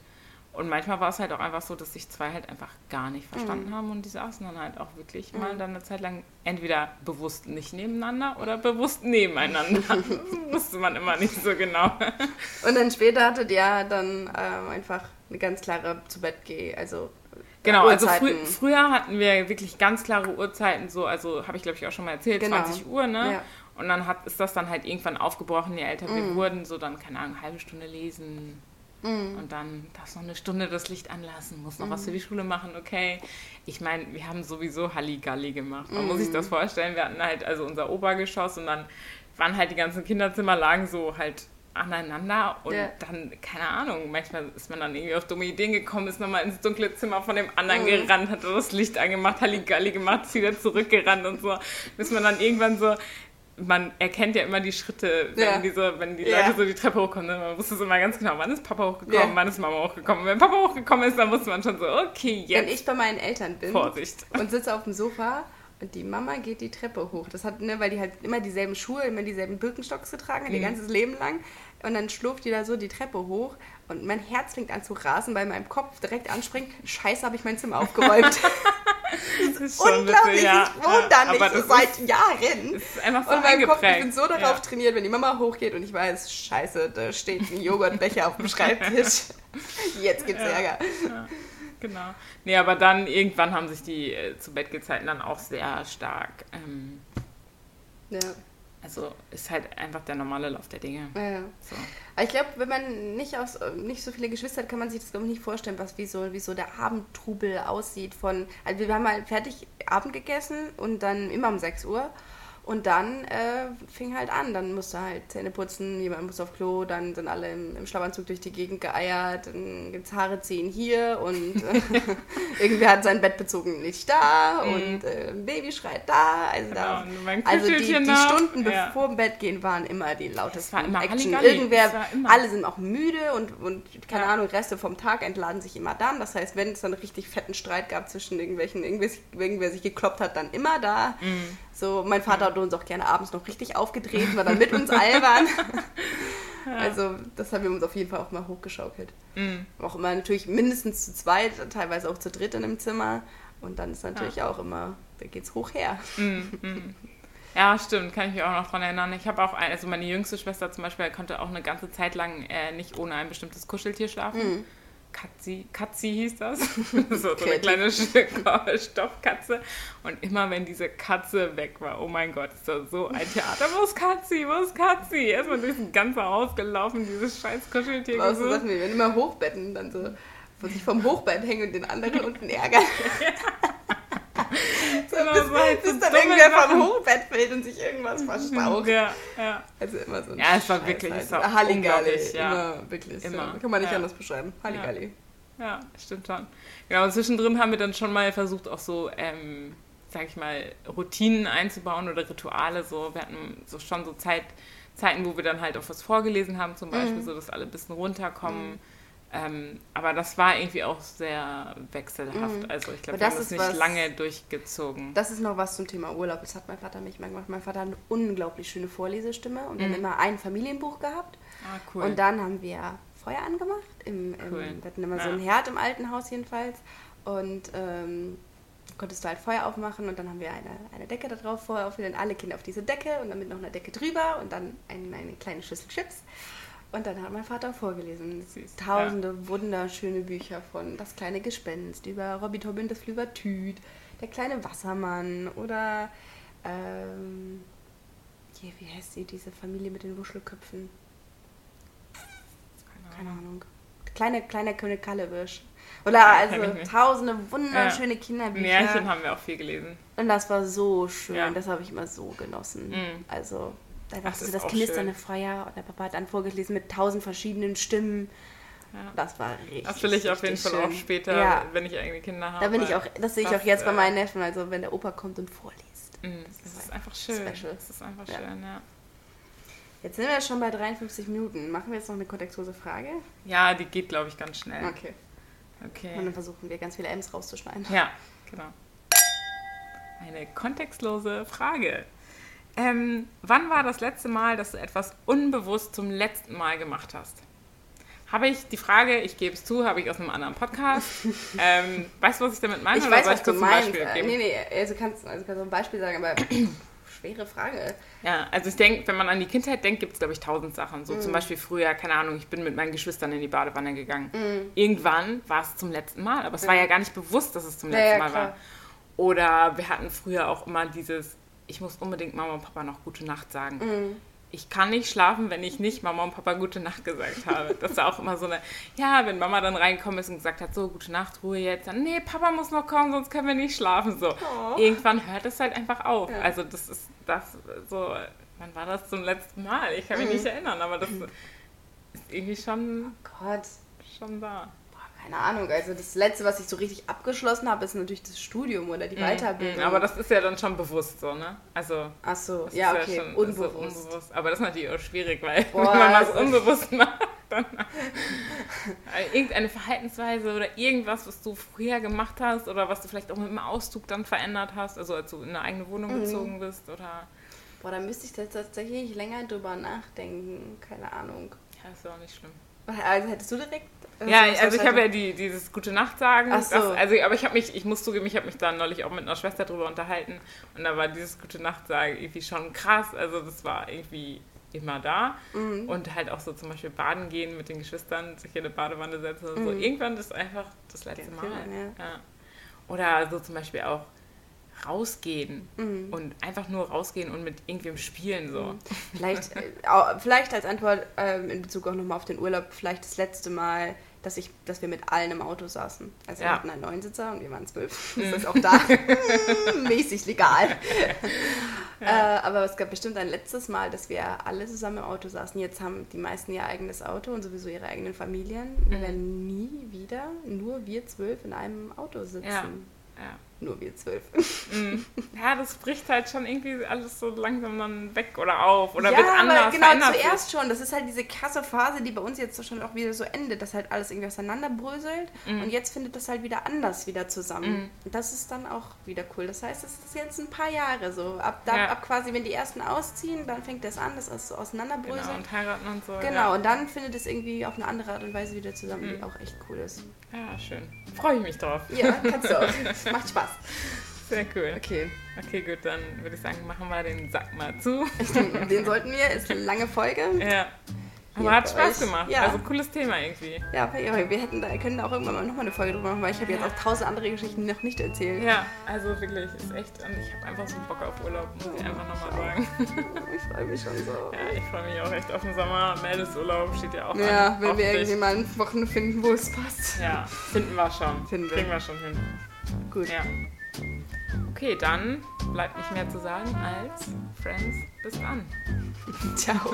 Und manchmal war es halt auch einfach so, dass sich zwei halt einfach gar nicht verstanden haben und die saßen dann halt auch wirklich mal dann eine Zeit lang entweder bewusst nicht nebeneinander oder bewusst nebeneinander. das wusste man immer nicht so genau. Und dann später hattet ihr dann ähm, einfach eine ganz klare zu Bett geh, also Genau, also frü früher hatten wir wirklich ganz klare Uhrzeiten, so, also habe ich glaube ich auch schon mal erzählt, Genau. 20 Uhr, ne? Ja. Und dann hat, ist das dann halt irgendwann aufgebrochen, je älter Mhm. wir wurden, so dann, keine Ahnung, halbe Stunde lesen. Und dann darfst du noch eine Stunde das Licht anlassen, musst noch was Mhm. für die Schule machen, okay. Ich meine, wir haben sowieso Halligalli gemacht. Man muss sich Mhm. das vorstellen, wir hatten halt also unser Obergeschoss und dann waren halt die ganzen Kinderzimmer lagen so halt aneinander und Ja. dann, keine Ahnung, manchmal ist man dann irgendwie auf dumme Ideen gekommen, ist nochmal ins dunkle Zimmer von dem anderen Mhm. gerannt, hat das Licht angemacht, Halligalli gemacht, ist wieder zurückgerannt und so, bis man dann irgendwann so, man erkennt ja immer die Schritte, wenn, Ja. diese, wenn die Ja. Leute so die Treppe hochkommen, ne? man wusste es immer ganz genau, wann ist Papa hochgekommen, Ja. wann ist Mama hochgekommen. Und wenn Papa hochgekommen ist, dann wusste man schon so, okay, Wenn jetzt ich bei meinen Eltern bin Vorsicht. und sitze auf dem Sofa und die Mama geht die Treppe hoch. Das hat, ne, weil die halt immer dieselben Schuhe, immer dieselben Birkenstocks getragen hat, ihr Mhm. ganzes Leben lang. Und dann schlurft die da so die Treppe hoch und mein Herz fängt an zu rasen, weil meinem Kopf direkt anspringt, scheiße, habe ich mein Zimmer aufgeräumt. Das ist schon Unglaublich, witzig, ja. ich wohne da nicht so seit ist, Jahren. das ist einfach so Und mein Kopf, ich bin so darauf ja. trainiert, wenn die Mama hochgeht und ich weiß, scheiße, da steht ein Joghurtbecher auf dem Schreibtisch. Jetzt gibt's Ja. Ärger. Ja, genau. Nee, aber dann irgendwann haben sich die äh, zu Bettgezeiten dann auch sehr stark. Ähm, Ja. Also ist halt einfach der normale Lauf der Dinge. Ja, ja. So. Aber ich glaube, wenn man nicht, aus, nicht so viele Geschwister hat, kann man sich das glaube ich nicht vorstellen, was wie so, wie so der Abendtrubel aussieht. Von, also wir haben mal fertig Abend gegessen und dann immer um 6 Uhr. Und dann äh, fing halt an, dann musste halt Zähne putzen, jemand musste auf Klo, dann sind alle im, im Schlafanzug durch die Gegend geeiert, dann gibt's Haare ziehen hier und äh, irgendwer hat sein Bett bezogen nicht da und äh, ein Baby schreit da. Also, da, Mhm. Genau, mein also die, die. Stunden Ja. bevor dem Bett gehen waren immer die lautesten war immer Action. Halligalli. Irgendwer, immer- alle sind auch müde und, und keine Ja. Ahnung, Reste vom Tag entladen sich immer dann. Das heißt, wenn es dann richtig fetten Streit gab zwischen irgendwelchen, irgendwer, irgendwer sich gekloppt hat, dann immer da. Mhm. So, mein Vater hat uns auch gerne abends noch richtig aufgedreht, war dann mit uns albern. Also, das haben wir uns auf jeden Fall auch mal hochgeschaukelt. Mhm. Auch immer natürlich mindestens zu zweit, teilweise auch zu dritt in einem Zimmer. Und dann ist natürlich auch immer, da geht's hoch her. Ja, stimmt, kann ich mich auch noch dran erinnern. Ich habe auch, ein, also meine jüngste Schwester zum Beispiel konnte auch eine ganze Zeit lang äh, nicht ohne ein bestimmtes Kuscheltier schlafen. Katzi, Katzi hieß das. so, so eine kleine Stoffkatze. Und immer wenn diese Katze weg war, oh mein Gott, ist das so ein Theater. Wo ist Katzi? Wo ist Katzi? Erstmal durch das ganze Haus gelaufen, dieses scheiß Kuscheltier Auch so. Sachen wie, wenn immer Hochbetten dann so, wo sich vom Hochbett hängen und den anderen unten ärgern. So, Genau, bis, so halt so bis dann irgendwer vom. Hochbett fällt und sich irgendwas verstaucht. Ja, ja. Also immer so ein Ja, es war Scheiß wirklich- halt. es war Halligalli, ja. Immer, wirklich. Immer, Ja. Kann man nicht ja. anders beschreiben. Halligalli. Ja, stimmt schon. Genau, und zwischendrin haben wir dann schon mal versucht, auch so, ähm, sag ich mal, Routinen einzubauen oder Rituale. So, wir hatten so schon so Zeit, Zeiten, wo wir dann halt auch was vorgelesen haben, zum Beispiel, so dass alle ein bisschen runterkommen. Ähm, aber das war irgendwie auch sehr wechselhaft. Also ich glaube, wir das haben ist nicht was- lange durchgezogen. Das ist noch was zum Thema Urlaub. Das hat mein Vater mich mal gemacht. Mein Vater hat eine unglaublich schöne Vorlesestimme und Mhm. dann immer ein Familienbuch gehabt. ah, cool. Und dann haben wir Feuer angemacht. Im, im, Cool. Wir hatten immer so Ja. einen Herd im alten Haus jedenfalls. Und ähm, konntest du halt Feuer aufmachen und dann haben wir eine, eine Decke da drauf vorher aufgelegt. Alle Kinder auf diese Decke und dann mit noch einer Decke drüber und dann ein, eine kleine Schüssel Chips. Und dann hat mein Vater vorgelesen. Süß, Tausende wunderschöne Bücher von Das kleine Gespenst über Robby Tobin das Flübertüt, Der kleine Wassermann oder ähm, hier, wie heißt sie, diese Familie mit den Wuschelköpfen? Keine Ahnung. Kleine, kleine König Kallewisch. Oder also tausende wunderschöne Ja. Kinderbücher. Märchen haben wir auch viel gelesen. Und das war so schön. Ja. Das habe ich immer so genossen. Mhm. Also, da Das war so ist das auch knisternde schön. Feuer und der Papa hat dann vorgelesen mit tausend verschiedenen Stimmen. Ja. Das war richtig. Das will ich auf jeden richtig Fall auch schön. später, Ja, wenn ich eigene Kinder habe. da bin ich auch, das sehe ich das, auch jetzt bei äh, meinen Neffen, also wenn der Opa kommt und vorliest. Mm, Das ist einfach schön. Special. Das ist einfach Ja. schön, ja. Jetzt sind wir schon bei 53 Minuten. Machen wir jetzt noch eine kontextlose Frage? Ja, die geht, glaube ich, ganz schnell. Okay. Okay. Und dann versuchen wir ganz viele M's rauszuschneiden. Ja, genau. Eine kontextlose Frage. Ähm, wann war das letzte Mal, dass du etwas unbewusst zum letzten Mal gemacht hast? Habe ich die Frage, ich gebe es zu, habe ich aus einem anderen Podcast. ähm, weißt du, was ich damit meine? Ich oder weiß, was du meinst. Beispiel Äh? Nee, nee, also kannst, also kannst du ein Beispiel sagen, aber schwere Frage. Ja, also ich denke, wenn man an die Kindheit denkt, gibt es, glaube ich, tausend Sachen. So Mhm. zum Beispiel früher, keine Ahnung, ich bin mit meinen Geschwistern in die Badewanne gegangen. Mhm. Irgendwann war es zum letzten Mal, aber es war ja gar nicht bewusst, dass es zum Ja, letzten ja, Mal klar. war. Oder wir hatten früher auch immer dieses, ich muss unbedingt Mama und Papa noch gute Nacht sagen. Mhm. Ich kann nicht schlafen, wenn ich nicht Mama und Papa gute Nacht gesagt habe. Das war auch immer so eine, ja, wenn Mama dann reingekommen ist und gesagt hat, so, gute Nacht, Ruhe jetzt, dann, nee, Papa muss noch kommen, sonst können wir nicht schlafen, so. Oh. Irgendwann hört es halt einfach auf. Ja. Also das ist das so, wann war das zum letzten Mal? Ich kann mich Mhm. nicht erinnern, aber das ist irgendwie schon, Gott, schon da. Keine Ahnung. Also das Letzte, was ich so richtig abgeschlossen habe, ist natürlich das Studium oder die Weiterbildung. Mhm, Aber das ist ja dann schon bewusst so, ne? Also Ach so, das ja, ist okay, schon- das ist unbewusst. unbewusst. Aber das ist natürlich auch schwierig, weil Boah, wenn man was unbewusst macht, dann irgendeine Verhaltensweise oder irgendwas, was du früher gemacht hast oder was du vielleicht auch mit dem Auszug dann verändert hast, also als du in eine eigene Wohnung Mhm. gezogen bist oder Boah, da müsste ich jetzt tatsächlich länger drüber nachdenken. Keine Ahnung. ja, ist ja auch nicht schlimm. Also hättest du direkt. Ja, also ich hast habe ja die, dieses gute Nacht sagen. Ach so. das, also, aber ich habe mich, ich muss zugeben, ich habe mich da neulich auch mit einer Schwester drüber unterhalten und da war dieses gute Nacht sagen irgendwie schon krass. Also das war irgendwie immer da Mhm. und halt auch so zum Beispiel baden gehen mit den Geschwistern, sich in eine Badewanne setzen und so. Mhm. Irgendwann ist einfach das letzte Mal. Ja. Oder so zum Beispiel auch rausgehen Mhm. und einfach nur rausgehen und mit irgendwem spielen so. Vielleicht, äh, vielleicht als Antwort ähm, in Bezug auch nochmal auf den Urlaub, vielleicht das letzte Mal, dass, ich, dass wir mit allen im Auto saßen. Also wir Ja. hatten einen Neunsitzer und wir waren zwölf. Mhm. Das ist auch da mäßig legal. äh, aber es gab bestimmt ein letztes Mal, dass wir alle zusammen im Auto saßen. Jetzt haben die meisten ihr eigenes Auto und sowieso ihre eigenen Familien. Wir Mhm. werden nie wieder nur wir zwölf in einem Auto sitzen. Ja. Ja. Nur wir zwölf. Mm. Ja, das bricht halt schon irgendwie alles so langsam dann weg oder auf oder ja, wird anders. genau zuerst schon. Das ist halt diese krasse Phase, die bei uns jetzt schon auch wieder so endet, dass halt alles irgendwie auseinanderbröselt Mhm. und jetzt findet das halt wieder anders wieder zusammen. Und das ist dann auch wieder cool. Das heißt, das ist jetzt ein paar Jahre so. Ab, da, Ja. ab quasi, wenn die ersten ausziehen, dann fängt das an, das ist so auseinanderbröselt. Genau, und heiraten und so. Genau, Ja, und dann findet es irgendwie auf eine andere Art und Weise wieder zusammen, Mhm. die auch echt cool ist. Ja schön. Freue ich mich drauf. Ja, kannst du auch. Macht Spaß. Sehr cool. Okay. Okay, gut, dann würde ich sagen, machen wir den Sack mal zu. Den sollten wir. Ist eine lange Folge. Ja. Aber hat Spaß euch. gemacht. Ja. Also cooles Thema irgendwie. Ja, wir wir hätten da, können da auch irgendwann mal nochmal eine Folge drüber machen, weil ich habe jetzt Ja. auch tausend andere Geschichten noch nicht erzählt. Ja, also wirklich, ist echt. Und ich habe einfach so Bock auf Urlaub, muss ich einfach nochmal sagen. Ich freue mich schon so. Ja, ich freue mich auch echt auf den Sommer. Meldesurlaub steht ja auch Ja, an. wenn wir Hoffentlich. irgendwie mal ein Wochen finden, wo es passt. Ja, finden wir schon. Finden wir. Kriegen wir schon hin. Gut. Ja. Okay, dann bleibt nicht mehr zu sagen als Friends. Bis dann. Ciao.